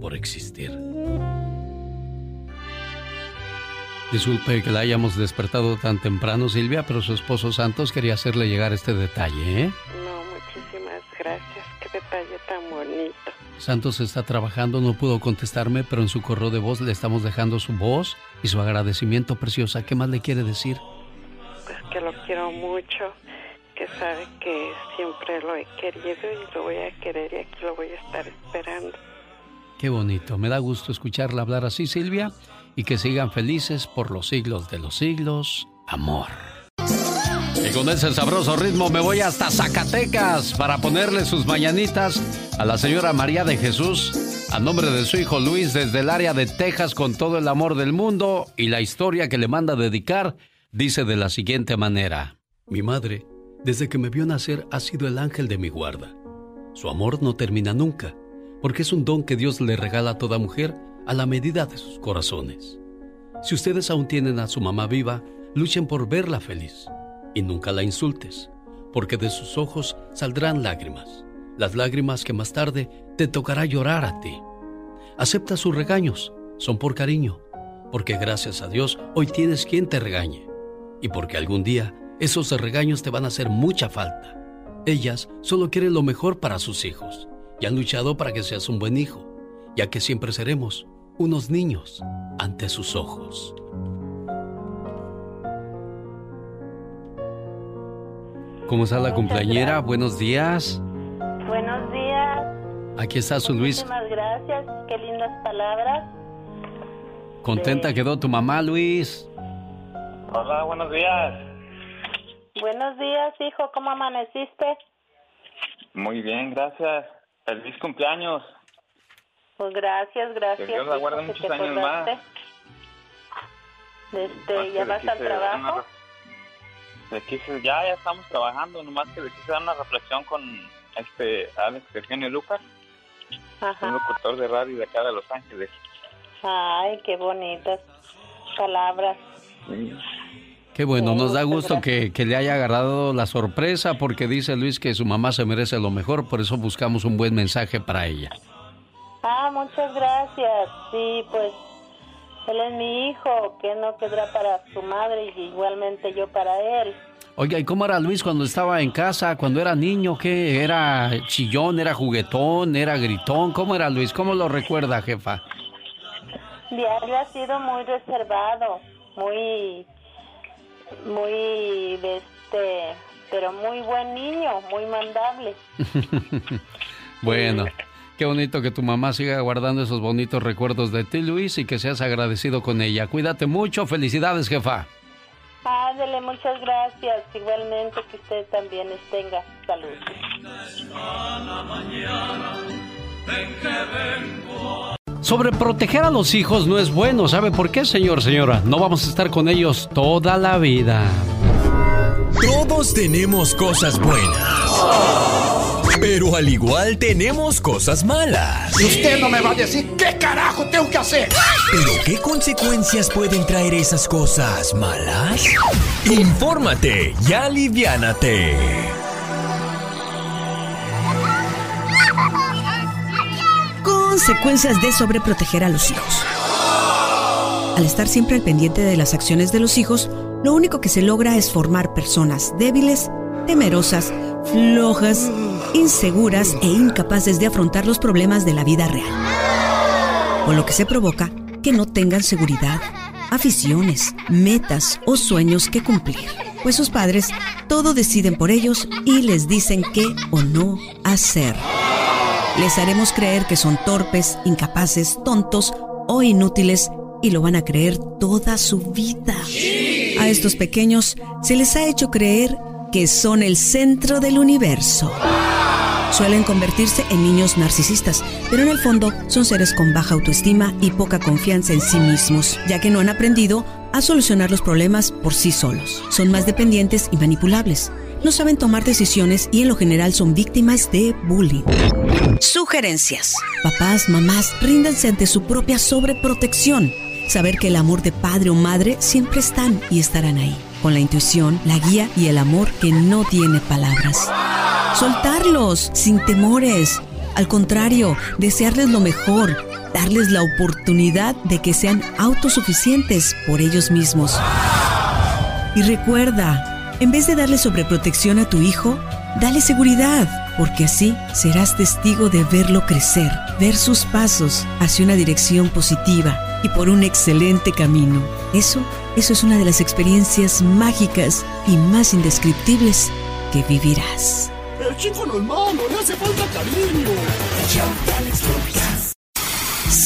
por existir. Disculpe que la hayamos despertado tan temprano, Silvia, pero su esposo Santos quería hacerle llegar este detalle, ¿eh? No, muchísimas gracias. Qué detalle tan bonito. Santos está trabajando, no pudo contestarme, pero en su correo de voz le estamos dejando su voz y su agradecimiento preciosa. ¿Qué más le quiere decir? Pues que lo quiero mucho, que sabe que siempre lo he querido y lo voy a querer y aquí lo voy a estar esperando. Qué bonito, me da gusto escucharla hablar así, Silvia, y que sigan felices por los siglos de los siglos. Amor. Y con ese sabroso ritmo me voy hasta Zacatecas para ponerle sus mañanitas a la señora María de Jesús a nombre de su hijo Luis desde el área de Texas con todo el amor del mundo y la historia que le manda dedicar dice de la siguiente manera. Mi madre, desde que me vio nacer, ha sido el ángel de mi guarda. Su amor no termina nunca porque es un don que Dios le regala a toda mujer a la medida de sus corazones. Si ustedes aún tienen a su mamá viva, luchen por verla feliz y nunca la insultes, porque de sus ojos saldrán lágrimas, las lágrimas que más tarde te tocará llorar a ti. Acepta sus regaños, son por cariño, porque gracias a Dios hoy tienes quien te regañe y porque algún día esos regaños te van a hacer mucha falta. Ellas solo quieren lo mejor para sus hijos y han luchado para que seas un buen hijo, ya que siempre seremos unos niños ante sus ojos. ¿Cómo está la cumpleañera? Buenos días. Buenos días. Aquí está su Luis. Muchísimas gracias. Qué lindas palabras. ¿Contenta quedó tu mamá, Luis? Hola, buenos días. Buenos días, hijo. ¿Cómo amaneciste? Muy bien, gracias. Feliz cumpleaños. Pues gracias, gracias. Que Dios la guarde muchos te años más. Este, ¿Ya vas al una trabajo? le quise- ya, ya estamos trabajando, nomás que le quise dar una reflexión con este Alex Eugenio Lucas, un locutor de radio de acá de Los Ángeles. Ay, qué bonitas palabras. Qué bueno, nos da gusto que, que le haya agarrado la sorpresa porque dice Luis que su mamá se merece lo mejor, por eso buscamos un buen mensaje para ella. Ah, muchas gracias. Sí, pues él es mi hijo, que no quedará para su madre y igualmente yo para él. Oiga, ¿y cómo era Luis cuando estaba en casa, cuando era niño? ¿Qué? ¿Era chillón, era juguetón, era gritón? ¿Cómo era Luis? ¿Cómo lo recuerda, jefa? Diario ha sido muy reservado, muy, muy, de este, pero muy buen niño, muy mandable. bueno, qué bonito que tu mamá siga guardando esos bonitos recuerdos de ti, Luis, y que seas agradecido con ella. Cuídate mucho, felicidades, jefa. Ándele, muchas gracias. Igualmente que usted también tenga salud. Sobreproteger a los hijos no es bueno. ¿Sabe por qué, señor, señora? No vamos a estar con ellos toda la vida. Todos tenemos cosas buenas. Pero al igual tenemos cosas malas. Y usted no me va a decir qué carajo tengo que hacer. ¿Pero qué consecuencias pueden traer esas cosas malas? Infórmate y aliviánate. Consecuencias de sobreproteger a los hijos. Al estar siempre al pendiente de las acciones de los hijos, lo único que se logra es formar personas débiles, temerosas, flojas, inseguras e incapaces de afrontar los problemas de la vida real. Con lo que se provoca que no tengan seguridad, aficiones, metas o sueños que cumplir. Pues sus padres todo deciden por ellos y les dicen qué o no hacer. Les haremos creer que son torpes, incapaces, tontos o inútiles y lo van a creer toda su vida. A estos pequeños se les ha hecho creer que son el centro del universo. Suelen convertirse en niños narcisistas, pero en el fondo son seres con baja autoestima y poca confianza en sí mismos, ya que no han aprendido a solucionar los problemas por sí solos. Son más dependientes y manipulables. No saben tomar decisiones y en lo general son víctimas de bullying. Sugerencias. Papás, mamás, ríndanse ante su propia sobreprotección. Saber que el amor de padre o madre siempre están y estarán ahí. Con la intuición, la guía y el amor que no tiene palabras. Soltarlos sin temores. Al contrario, desearles lo mejor, darles la oportunidad de que sean autosuficientes por ellos mismos. Y recuerda, en vez de darle sobreprotección a tu hijo, dale seguridad, porque así serás testigo de verlo crecer, ver sus pasos hacia una dirección positiva y por un excelente camino. Eso, eso es una de las experiencias mágicas y más indescriptibles que vivirás. El chico no es malo, le hace falta cariño.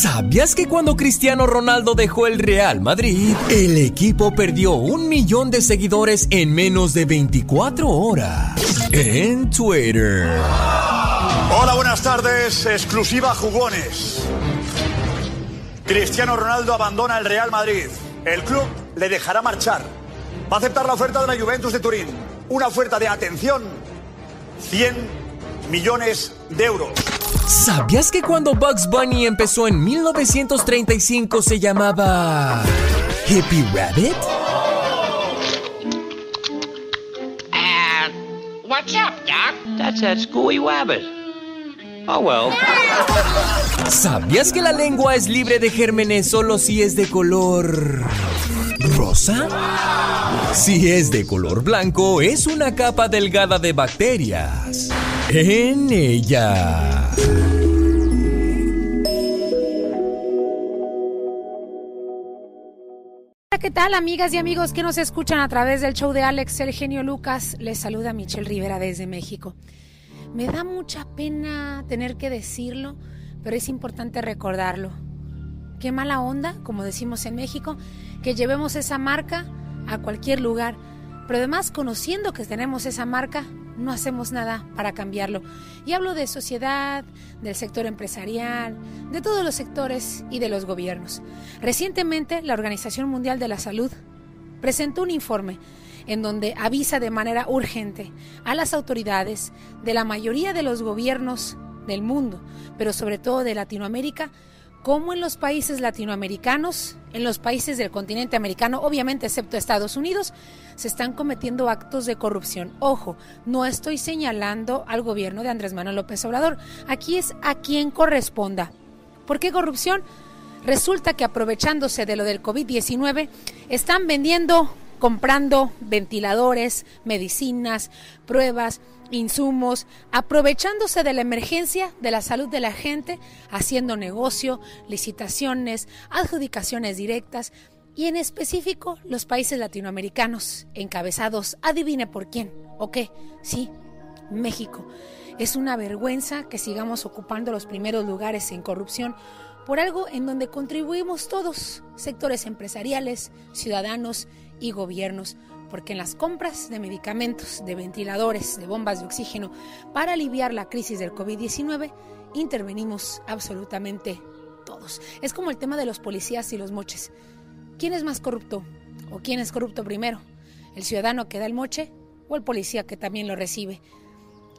¿Sabías que cuando Cristiano Ronaldo dejó el Real Madrid, el equipo perdió un millón de seguidores en menos de 24 horas? En Twitter. Hola, buenas tardes. Exclusiva Jugones. Cristiano Ronaldo abandona el Real Madrid. El club le dejará marchar. Va a aceptar la oferta de la Juventus de Turín. Una oferta de atención. 100 millones de euros. ¿Sabías que cuando Bugs Bunny empezó en 1935 se llamaba Hippie Rabbit? Uh, what's up, Doc? That's that Scooey Wabbit. Oh, well. ¿Sabías que la lengua es libre de gérmenes solo si es de color rosa? Si es de color blanco, es una capa delgada de bacterias. En ella. ¿Qué tal amigas y amigos que nos escuchan a través del show de Alex, el genio Lucas? Les saluda Michelle Rivera desde México. Me da mucha pena tener que decirlo, pero es importante recordarlo. Qué mala onda, como decimos en México, que llevemos esa marca a cualquier lugar, pero además conociendo que tenemos esa marca, no hacemos nada para cambiarlo. Y hablo de sociedad, del sector empresarial, de todos los sectores y de los gobiernos. Recientemente, la Organización Mundial de la Salud presentó un informe en donde avisa de manera urgente a las autoridades de la mayoría de los gobiernos del mundo, pero sobre todo de Latinoamérica, como en los países latinoamericanos, en los países del continente americano, obviamente excepto Estados Unidos, se están cometiendo actos de corrupción. Ojo, no estoy señalando al gobierno de Andrés Manuel López Obrador, aquí es a quien corresponda. ¿Por qué corrupción? Resulta que aprovechándose de lo del COVID-19, están vendiendo, comprando ventiladores, medicinas, pruebas, insumos, aprovechándose de la emergencia de la salud de la gente, haciendo negocio, licitaciones, adjudicaciones directas y en específico los países latinoamericanos encabezados, adivine por quién, ¿o qué? Sí, México. Es una vergüenza que sigamos ocupando los primeros lugares en corrupción por algo en donde contribuimos todos, sectores empresariales, ciudadanos y gobiernos porque en las compras de medicamentos, de ventiladores, de bombas de oxígeno para aliviar la crisis del COVID-19, intervenimos absolutamente todos. Es como el tema de los policías y los moches. ¿Quién es más corrupto? ¿O quién es corrupto primero? ¿El ciudadano que da el moche o el policía que también lo recibe?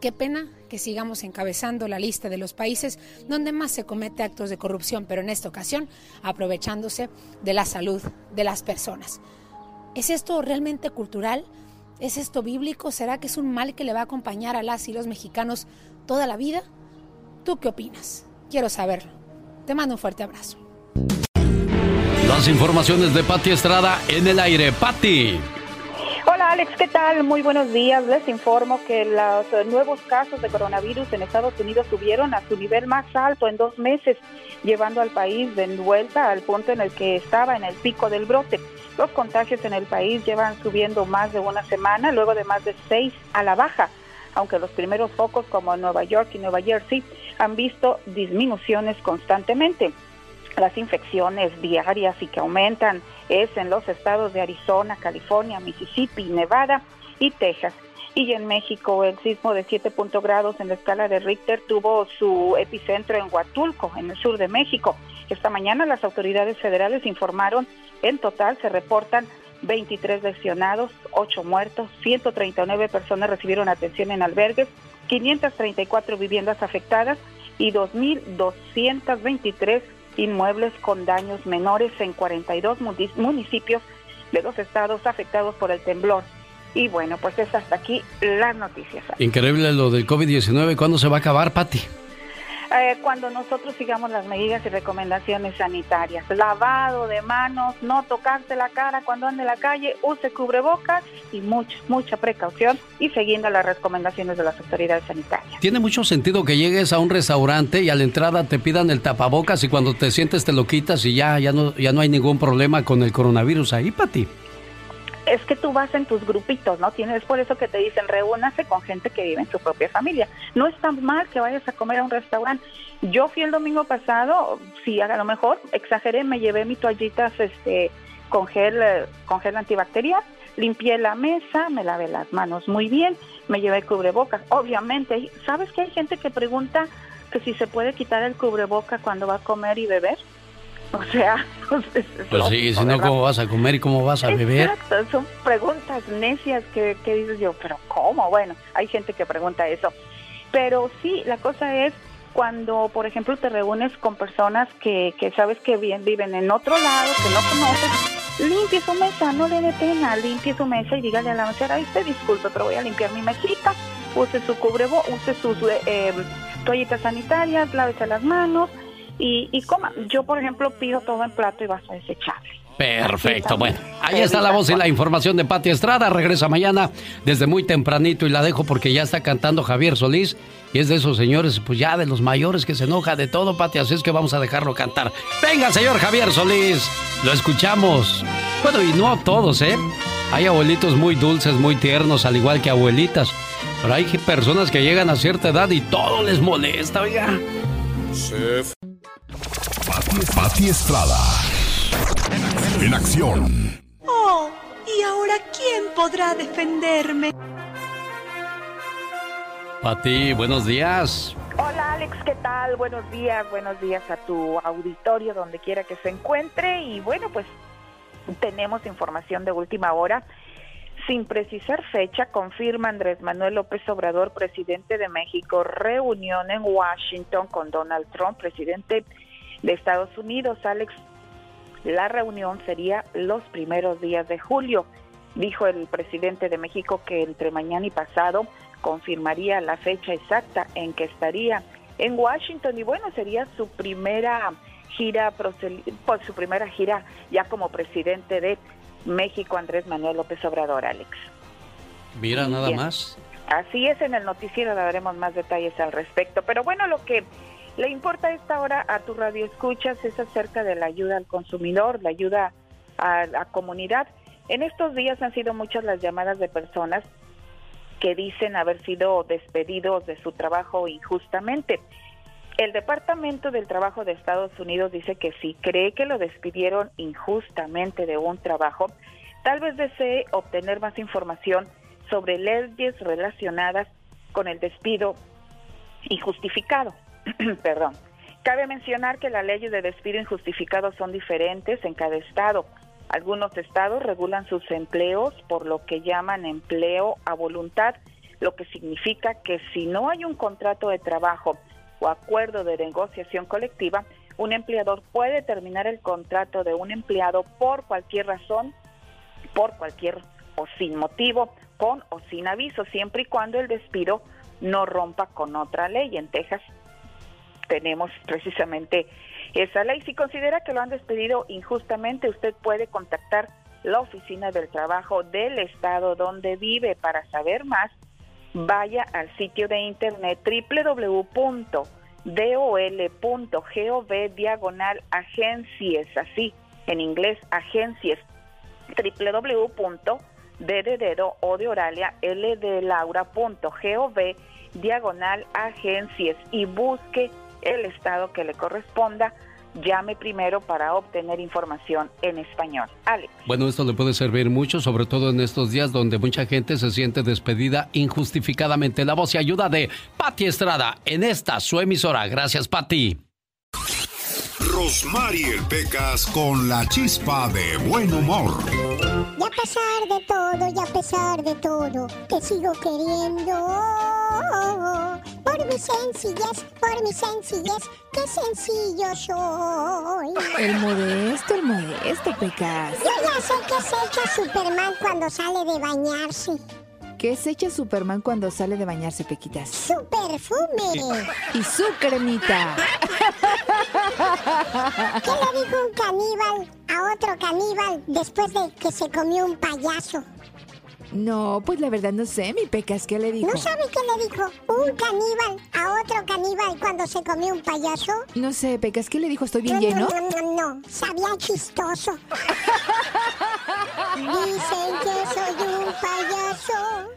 Qué pena que sigamos encabezando la lista de los países donde más se comete actos de corrupción, pero en esta ocasión aprovechándose de la salud de las personas. ¿Es esto realmente cultural? ¿Es esto bíblico? ¿Será que es un mal que le va a acompañar a las y los mexicanos toda la vida? ¿Tú qué opinas? Quiero saberlo. Te mando un fuerte abrazo. Las informaciones de Patti Estrada en el aire. Patti. Alex, ¿qué tal? Muy buenos días. Les informo que los eh, nuevos casos de coronavirus en Estados Unidos subieron a su nivel más alto en dos meses, llevando al país de vuelta al punto en el que estaba en el pico del brote. Los contagios en el país llevan subiendo más de una semana, luego de más de seis a la baja, aunque los primeros focos como Nueva York y Nueva Jersey han visto disminuciones constantemente las infecciones diarias y que aumentan es en los estados de Arizona, California, Mississippi, Nevada y Texas. Y en México el sismo de 7 grados en la escala de Richter tuvo su epicentro en Huatulco, en el sur de México. Esta mañana las autoridades federales informaron en total se reportan 23 lesionados, 8 muertos, 139 personas recibieron atención en albergues, 534 viviendas afectadas y 2.223 inmuebles con daños menores en 42 municipios de los estados afectados por el temblor. Y bueno, pues es hasta aquí las noticias. Increíble lo del COVID-19. ¿Cuándo se va a acabar, Patti? Eh, cuando nosotros sigamos las medidas y recomendaciones sanitarias. Lavado de manos, no tocarse la cara cuando ande en la calle, use cubrebocas y mucha, mucha precaución y siguiendo las recomendaciones de las autoridades sanitarias. Tiene mucho sentido que llegues a un restaurante y a la entrada te pidan el tapabocas y cuando te sientes te lo quitas y ya, ya, no, ya no hay ningún problema con el coronavirus ahí, Pati es que tú vas en tus grupitos, ¿no? Tienes por eso que te dicen reúnase con gente que vive en tu propia familia. No es tan mal que vayas a comer a un restaurante. Yo fui el domingo pasado, sí, a lo mejor exageré, me llevé mis toallitas este con gel eh, con gel antibacterial, limpié la mesa, me lavé las manos muy bien, me llevé cubrebocas. Obviamente, ¿sabes que hay gente que pregunta que si se puede quitar el cubreboca cuando va a comer y beber? O sea, pues sí, si no, ¿cómo vas a comer y cómo vas a beber? Exacto, son preguntas necias que, que dices yo, pero ¿cómo? Bueno, hay gente que pregunta eso. Pero sí, la cosa es cuando, por ejemplo, te reúnes con personas que, que sabes que bien viven en otro lado, que no conoces, limpie su mesa, no le dé pena, limpie su mesa y dígale a la mesera, ay, te disculpe, pero voy a limpiar mi mesita, use su cubrebo, use sus eh, toallitas sanitarias, lávese las manos, y, y coma. Yo, por ejemplo, pido todo en plato y vas a desechable. Perfecto, bueno, ahí está la voz y la información de Pati Estrada. Regresa mañana desde muy tempranito y la dejo porque ya está cantando Javier Solís y es de esos señores, pues ya de los mayores que se enoja de todo, Pati, así es que vamos a dejarlo cantar. Venga, señor Javier Solís, lo escuchamos. Bueno, y no todos, ¿eh? Hay abuelitos muy dulces, muy tiernos, al igual que abuelitas, pero hay personas que llegan a cierta edad y todo les molesta, oiga. Pati Estrada. En acción. Oh, ¿y ahora quién podrá defenderme? Pati, buenos días. Hola Alex, ¿qué tal? Buenos días, buenos días a tu auditorio donde quiera que se encuentre y bueno, pues tenemos información de última hora. Sin precisar fecha, confirma Andrés Manuel López Obrador, presidente de México, reunión en Washington con Donald Trump, presidente de Estados Unidos. Alex, la reunión sería los primeros días de julio. Dijo el presidente de México que entre mañana y pasado confirmaría la fecha exacta en que estaría en Washington y bueno, sería su primera gira, pues, su primera gira ya como presidente de México, Andrés Manuel López Obrador, Alex. Mira, nada más. Así es, en el noticiero daremos más detalles al respecto. Pero bueno, lo que le importa esta hora a tu radio escuchas es acerca de la ayuda al consumidor, la ayuda a la comunidad. En estos días han sido muchas las llamadas de personas que dicen haber sido despedidos de su trabajo injustamente. El Departamento del Trabajo de Estados Unidos dice que si cree que lo despidieron injustamente de un trabajo, tal vez desee obtener más información sobre leyes relacionadas con el despido injustificado. Perdón. Cabe mencionar que las leyes de despido injustificado son diferentes en cada estado. Algunos estados regulan sus empleos por lo que llaman empleo a voluntad, lo que significa que si no hay un contrato de trabajo o acuerdo de negociación colectiva, un empleador puede terminar el contrato de un empleado por cualquier razón, por cualquier o sin motivo, con o sin aviso, siempre y cuando el despido no rompa con otra ley. En Texas tenemos precisamente esa ley. Si considera que lo han despedido injustamente, usted puede contactar la oficina del trabajo del estado donde vive. Para saber más, vaya al sitio de internet www.dol.gov diagonal agencias, así en inglés agencias www.d de dedo o diagonal agencias y busque el estado que le corresponda, llame primero para obtener información en español. Alex. Bueno, esto le puede servir mucho, sobre todo en estos días donde mucha gente se siente despedida injustificadamente. La voz y ayuda de Patti Estrada en esta su emisora. Gracias, Patti. Rosmarie Pecas con la chispa de buen humor. Y a pesar de todo, y a pesar de todo, te sigo queriendo. Por mi sencillez, por mi sencillez, qué sencillo soy. El modesto, el modesto, Pecas. Yo ya sé que se echa Superman cuando sale de bañarse. ¿Qué se echa Superman cuando sale de bañarse, Pequitas? ¡Su perfume! Y su cremita. ¿Qué le dijo un caníbal a otro caníbal después de que se comió un payaso? No, pues la verdad no sé, mi Pecas, ¿qué le dijo? ¿No sabe qué le dijo un caníbal a otro caníbal cuando se comió un payaso? No sé, Pecas, ¿qué le dijo? ¿Estoy bien no, lleno? No, no, no, no, sabía chistoso. Dicen que soy un payaso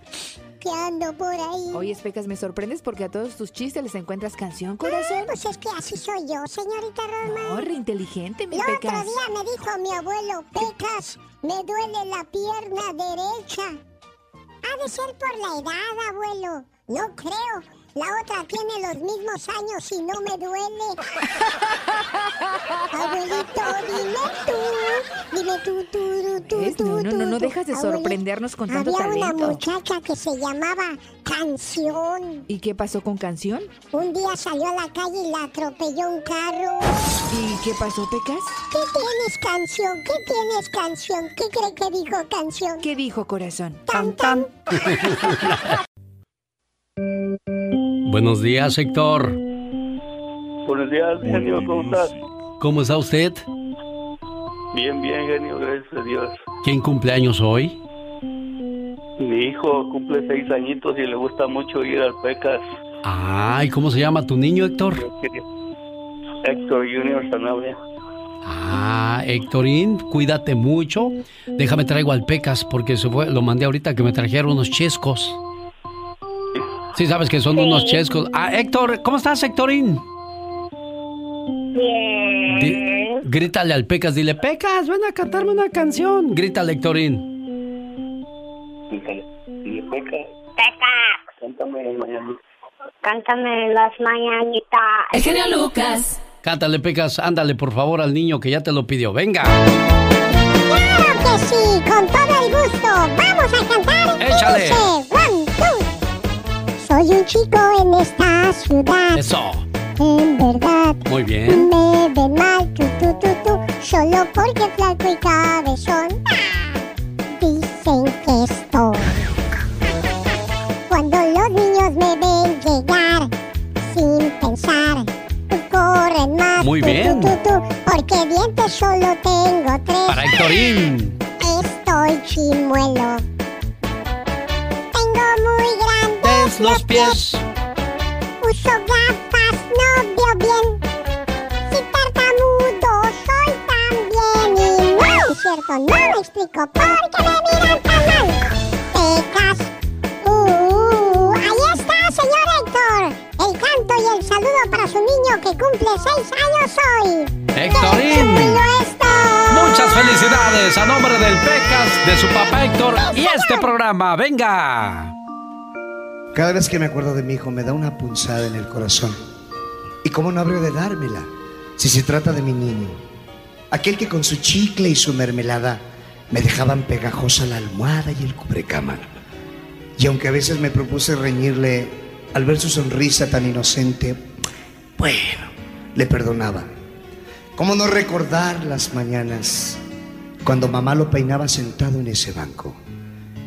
ando por ahí. Oye, Pecas, me sorprendes porque a todos tus chistes les encuentras canción, corazón. Ah, pues es que así soy yo, señorita Roma. No, re inteligente, mi El Pecas. otro día me dijo mi abuelo, Pecas, me duele la pierna derecha. Ha de ser por la edad, abuelo. No creo. La otra tiene los mismos años y no me duele. Abuelito, dime tú. Dime tú, tú, tú, ¿Ves? tú, No, no, tú, no, no tú. dejas de Abuelito, sorprendernos con tanto Había una talento. muchacha que se llamaba Canción. ¿Y qué pasó con canción? Un día salió a la calle y la atropelló un carro. ¿Y qué pasó, Pecas? ¿Qué tienes, Canción? ¿Qué tienes, Canción? ¿Qué cree que dijo Canción? ¿Qué dijo, corazón? Tan, tan. Buenos días, Héctor. Buenos días, genio, ¿cómo estás? ¿Cómo está usted? Bien, bien, genio, gracias a Dios. ¿Quién cumpleaños hoy? Mi hijo cumple seis añitos y le gusta mucho ir al Pecas. Ay, ¿cómo se llama tu niño, Héctor? Héctor Junior Sanabria. Ah, Héctorín, cuídate mucho. Déjame traigo al Pecas porque se fue, lo mandé ahorita que me trajera unos chescos. Sí, sabes que son unos chescos. Ah, Héctor, ¿cómo estás, Héctorín? Bien. Di- grítale al Pecas, dile, Pecas, ven a cantarme una canción. Grítale, Héctorín. Pecas, Pecas, cántame Miami. cántame las mañanitas. El genio Lucas. Cántale, Pecas, ándale, por favor, al niño que ya te lo pidió. Venga. ¡Claro que sí! ¡Con todo el gusto! ¡Vamos a cantar! Échale. Dice. Soy un chico en esta ciudad. Eso. En verdad. Muy bien. Me ven mal, tú, tú, tú, tú. Solo porque flaco y cabezón. Dicen que estoy. Cuando los niños me ven llegar sin pensar, corren más. Muy tú, bien. tú, tú, porque dientes solo tengo tres. Para Héctorín. Estoy chimuelo. Tengo muy los pies. Uso gafas, no veo bien. Si tartamudo soy también. Y no es cierto, no me explico por qué me miran tan mal. Pecas. Uh, ahí está, señor Héctor. El canto y el saludo para su niño que cumple seis años hoy. Héctorín. Muchas felicidades a nombre del Pecas, de su papá Héctor y este programa. Venga. Cada vez que me acuerdo de mi hijo me da una punzada en el corazón. ¿Y cómo no habría de dármela si se trata de mi niño? Aquel que con su chicle y su mermelada me dejaban pegajosa la almohada y el cubrecama. Y aunque a veces me propuse reñirle al ver su sonrisa tan inocente, bueno, le perdonaba. ¿Cómo no recordar las mañanas cuando mamá lo peinaba sentado en ese banco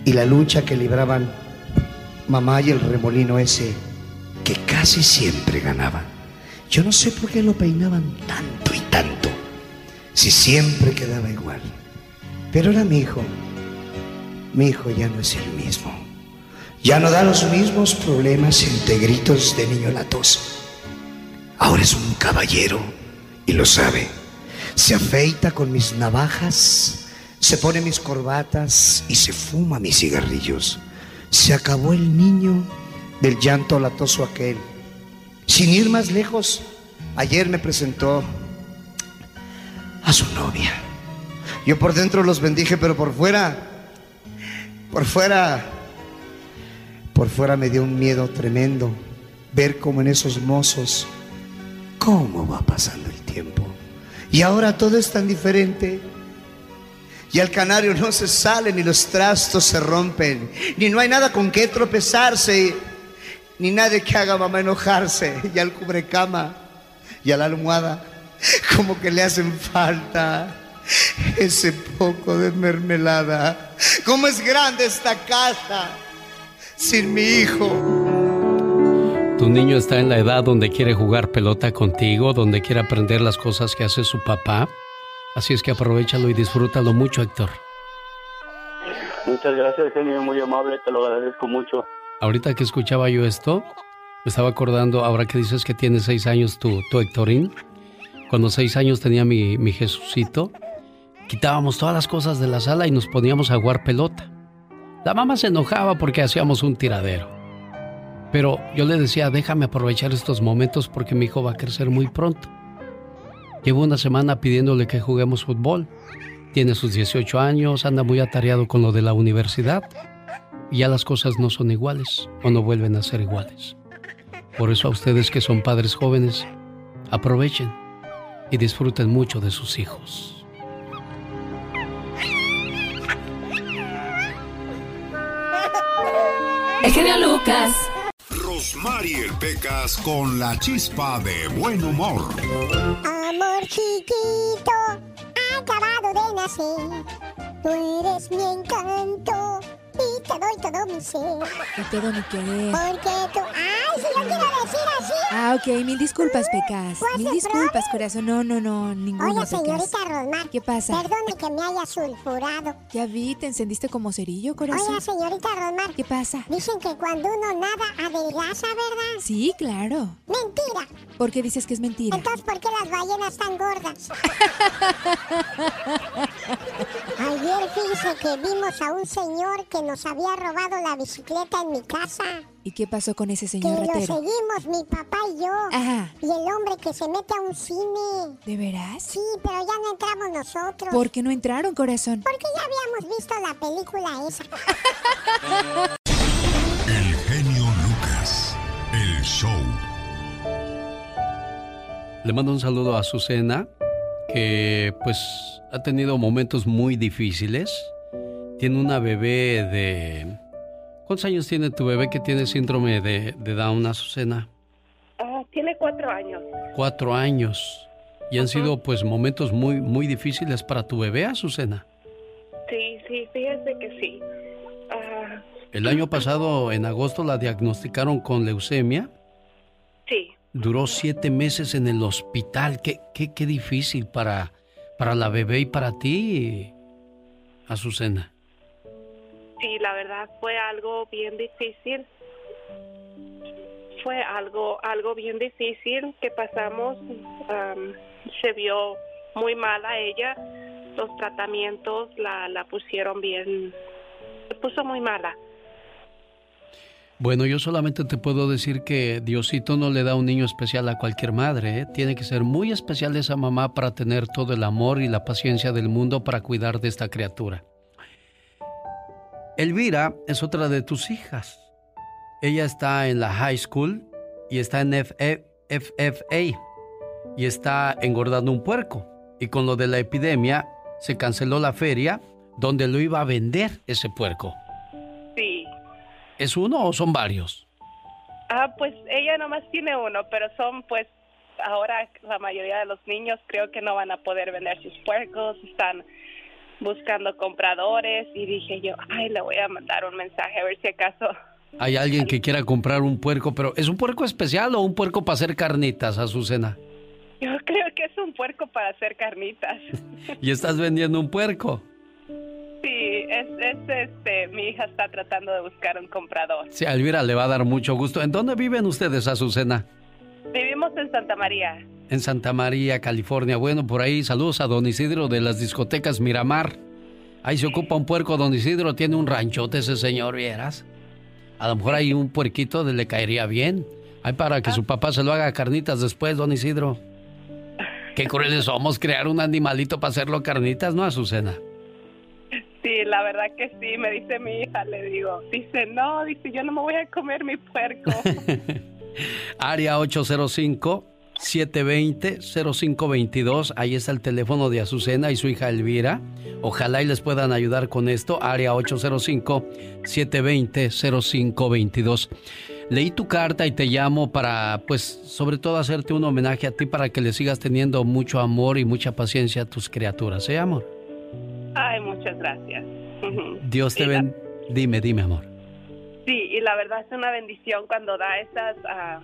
y la lucha que libraban mamá y el remolino ese que casi siempre ganaba? Yo no sé por qué lo peinaban tanto y tanto, si siempre quedaba igual. Pero era mi hijo. Mi hijo ya no es el mismo. Ya no da los mismos problemas entre gritos de niño latoso. Ahora es un caballero y lo sabe. Se afeita con mis navajas, se pone mis corbatas y se fuma mis cigarrillos. Se acabó el niño del llanto latoso aquel. Sin ir más lejos, ayer me presentó a su novia. Yo por dentro los bendije, pero por fuera, por fuera, por fuera me dio un miedo tremendo ver cómo en esos mozos, cómo va pasando el tiempo. Y ahora todo es tan diferente. Y al canario no se sale, ni los trastos se rompen, ni no hay nada con qué tropezarse, ni nadie que haga mamá enojarse. Y al cubrecama y a la almohada, como que le hacen falta ese poco de mermelada. ¿Cómo es grande esta casa sin mi hijo? Tu niño está en la edad donde quiere jugar pelota contigo, donde quiere aprender las cosas que hace su papá. Así es que aprovechalo y disfrútalo mucho, Héctor. Muchas gracias, genio, muy amable, te lo agradezco mucho. Ahorita que escuchaba yo esto, me estaba acordando, ahora que dices que tiene seis años tu, tu Héctorín, cuando seis años tenía mi, mi Jesucito, quitábamos todas las cosas de la sala y nos poníamos a jugar pelota. La mamá se enojaba porque hacíamos un tiradero. Pero yo le decía, déjame aprovechar estos momentos porque mi hijo va a crecer muy pronto. Llevo una semana pidiéndole que juguemos fútbol. Tiene sus 18 años, anda muy atareado con lo de la universidad. Y ya las cosas no son iguales o no vuelven a ser iguales. Por eso a ustedes que son padres jóvenes, aprovechen y disfruten mucho de sus hijos. El Lucas. Rosmarie Pecas con la chispa de buen humor. Amor chiquito, acabado de nacer. Tú eres mi encanto y te doy todo mi ser. Te doy ni querer. Porque tú. ¡Ay, si yo quiero decir así! Ah, ok, mil disculpas, Pecas. ¿Puedo Mil disculpas, corazón. No, no, no, ninguna, Pecas. señorita Rosmar. ¿Qué pasa? Perdone que me haya sulfurado. Ya vi, te encendiste como cerillo, corazón. Oiga, señorita Rosmar. ¿Qué pasa? Dicen que cuando uno nada adelgaza, ¿verdad? Sí, claro. Mentira. ¿Por qué dices que es mentira? Entonces, ¿por qué las ballenas están gordas? Ayer fíjese que vimos a un señor que nos había robado la bicicleta en mi casa. ¿Y qué pasó con ese Que señor lo ratero? seguimos, mi papá y yo. Ajá. Y el hombre que se mete a un cine. ¿De veras? Sí, pero ya no entramos nosotros. ¿Por qué no entraron, corazón? Porque ya habíamos visto la película esa. El genio Lucas. El show. Le mando un saludo a Azucena, que pues ha tenido momentos muy difíciles. Tiene una bebé de... ¿Cuántos años tiene tu bebé que tiene síndrome de, de Down, Azucena? Ah, tiene cuatro años. Cuatro años. Y han sido pues momentos muy, muy difíciles para tu bebé, Azucena. Sí, sí, fíjese que sí. Ah, El año pasado, en agosto, la diagnosticaron con leucemia. sí, Duró siete meses en el hospital. Qué, qué, qué difícil para, para la bebé y para ti, Azucena. Sí, la verdad fue algo bien difícil. Fue algo, algo bien difícil que pasamos. Am, se vio muy mal a ella. Los tratamientos la, la pusieron bien, se puso muy mala. Bueno, yo solamente te puedo decir que Diosito no le da un niño especial a cualquier madre. ¿eh? Tiene que ser muy especial esa mamá para tener todo el amor y la paciencia del mundo para cuidar de esta criatura. Elvira es otra de tus hijas. Ella está en la high school y está en F- E- FFA y está engordando un puerco. Y con lo de la epidemia se canceló la feria donde lo iba a vender ese puerco. Sí. ¿Es uno o son varios? Ah, pues ella nomás tiene uno, pero son pues ahora la mayoría de los niños creo que no van a poder vender sus puercos, están buscando compradores y dije yo, ay, le voy a mandar un mensaje a ver si acaso hay alguien que quiera comprar un puerco, pero ¿es un puerco especial o un puerco para hacer carnitas, Azucena? Yo creo que es un puerco para hacer carnitas. ¿Y estás vendiendo un puerco? Sí, es, este, mi hija está tratando de buscar un comprador. Sí, a Elvira le va a dar mucho gusto. ¿En dónde viven ustedes, Azucena? Vivimos en Santa María. En Santa María, California. Bueno, por ahí saludos a don Isidro de las discotecas Miramar. Ahí se ocupa un puerco, don Isidro tiene un ranchote ese señor, ¿vieras? A lo mejor hay un puerquito le caería bien. Hay para que su papá se lo haga carnitas después, don Isidro. Qué crueles somos crear un animalito para hacerlo carnitas, ¿no, Azucena? Sí, la verdad que sí, me dice mi hija, le digo. Dice, no, dice, yo no me voy a comer mi puerco. Área 805 720-0522. Ahí está el teléfono de Azucena y su hija Elvira. Ojalá y les puedan ayudar con esto. Área 805-720-0522. Leí tu carta y te llamo para, pues, sobre todo hacerte un homenaje a ti para que le sigas teniendo mucho amor y mucha paciencia a tus criaturas. ¿Eh, amor? Ay, muchas gracias. Dios te ven. Dime, dime, amor. Sí, y la verdad es una bendición cuando da esas... Ah,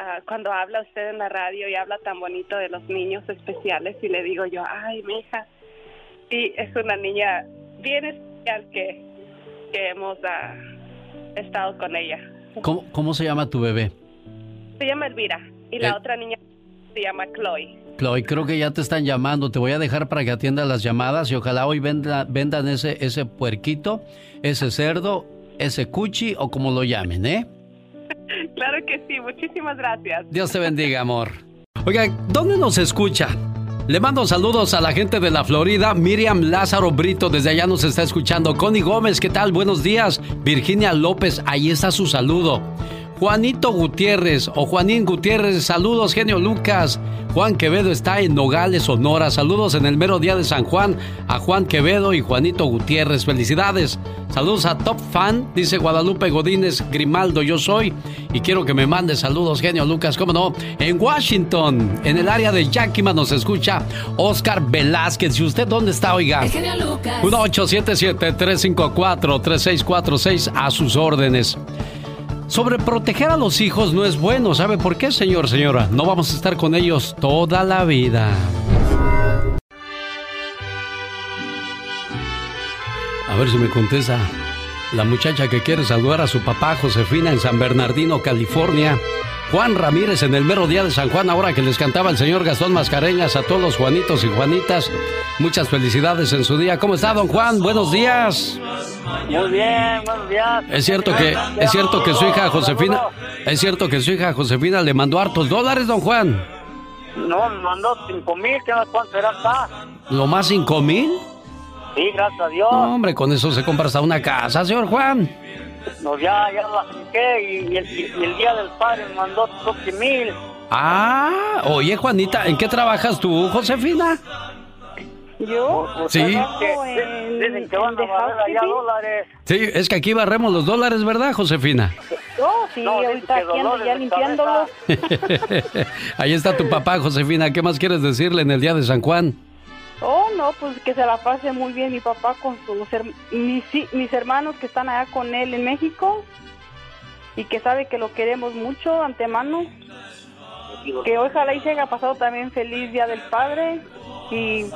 Ah, cuando habla usted en la radio y habla tan bonito de los niños especiales y le digo yo, ay, mi hija, y es una niña bien especial que, que hemos ah, estado con ella. ¿Cómo, ¿Cómo, se llama tu bebé? Se llama Elvira y la eh. otra niña se llama Chloe. Chloe, creo que ya te están llamando. Te voy a dejar para que atiendas las llamadas y ojalá hoy venda, vendan ese, ese puerquito, ese cerdo, ese cuchi o como lo llamen, ¿eh? Claro que sí, muchísimas gracias. Dios te bendiga, amor. Oiga, ¿dónde nos escucha? Le mando saludos a la gente de la Florida. Miriam Lázaro Brito, desde allá nos está escuchando. Connie Gómez, ¿qué tal? Buenos días. Virginia López, ahí está su saludo. Juanito Gutiérrez o Juanín Gutiérrez, saludos, genio Lucas. Juan Quevedo está en Nogales, Sonora. Saludos en el mero día de San Juan a Juan Quevedo y Juanito Gutiérrez. Felicidades. Saludos a Top Fan, dice Guadalupe Godínez Grimaldo. Yo soy y quiero que me mande saludos, genio Lucas. ¿Cómo no? En Washington, en el área de Yakima, nos escucha Oscar Velázquez. ¿Y usted dónde está, oiga? El genio Lucas. 1877-354-3646 a sus órdenes. Sobre proteger a los hijos no es bueno. ¿Sabe por qué, señor, señora? No vamos a estar con ellos toda la vida. A ver si me contesta la muchacha que quiere saludar a su papá Josefina en San Bernardino, California. Juan Ramírez en el mero día de San Juan, ahora que les cantaba el señor Gastón Mascareñas a todos los Juanitos y Juanitas. Muchas felicidades en su día. ¿Cómo está, don Juan? Buenos días. Muy bien, buenos días. Es cierto que, es cierto que su hija Josefina, es cierto que su hija Josefina le mandó hartos dólares, don Juan. No, me mandó cinco mil, ¿qué más cuánto era acá? ¿Lo más cinco mil? Sí, gracias a Dios. hombre, con eso se compra hasta una casa, señor Juan. No, ya, ya la saqué y, el, día del padre me mandó 12 mil. Ah, oye Juanita, ¿en qué trabajas tú, Josefina? ¿Yo? Sí. Dicen que van a allá dólares. Sí, es que aquí barremos los dólares, ¿verdad, Josefina? Oh, sí, ahorita aquí ando ya limpiándolos. Ahí está tu papá, Josefina. ¿Qué más quieres decirle en el día de San Juan? Oh, no, pues que se la pase muy bien mi papá con sus mis, mis hermanos que están allá con él en México y que sabe que lo queremos mucho antemano. Que ojalá y se haya pasado también feliz Día del Padre y,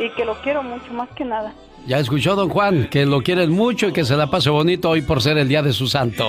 y que lo quiero mucho más que nada. Ya escuchó don Juan, que lo quieren mucho y que se la pase bonito hoy por ser el día de su santo.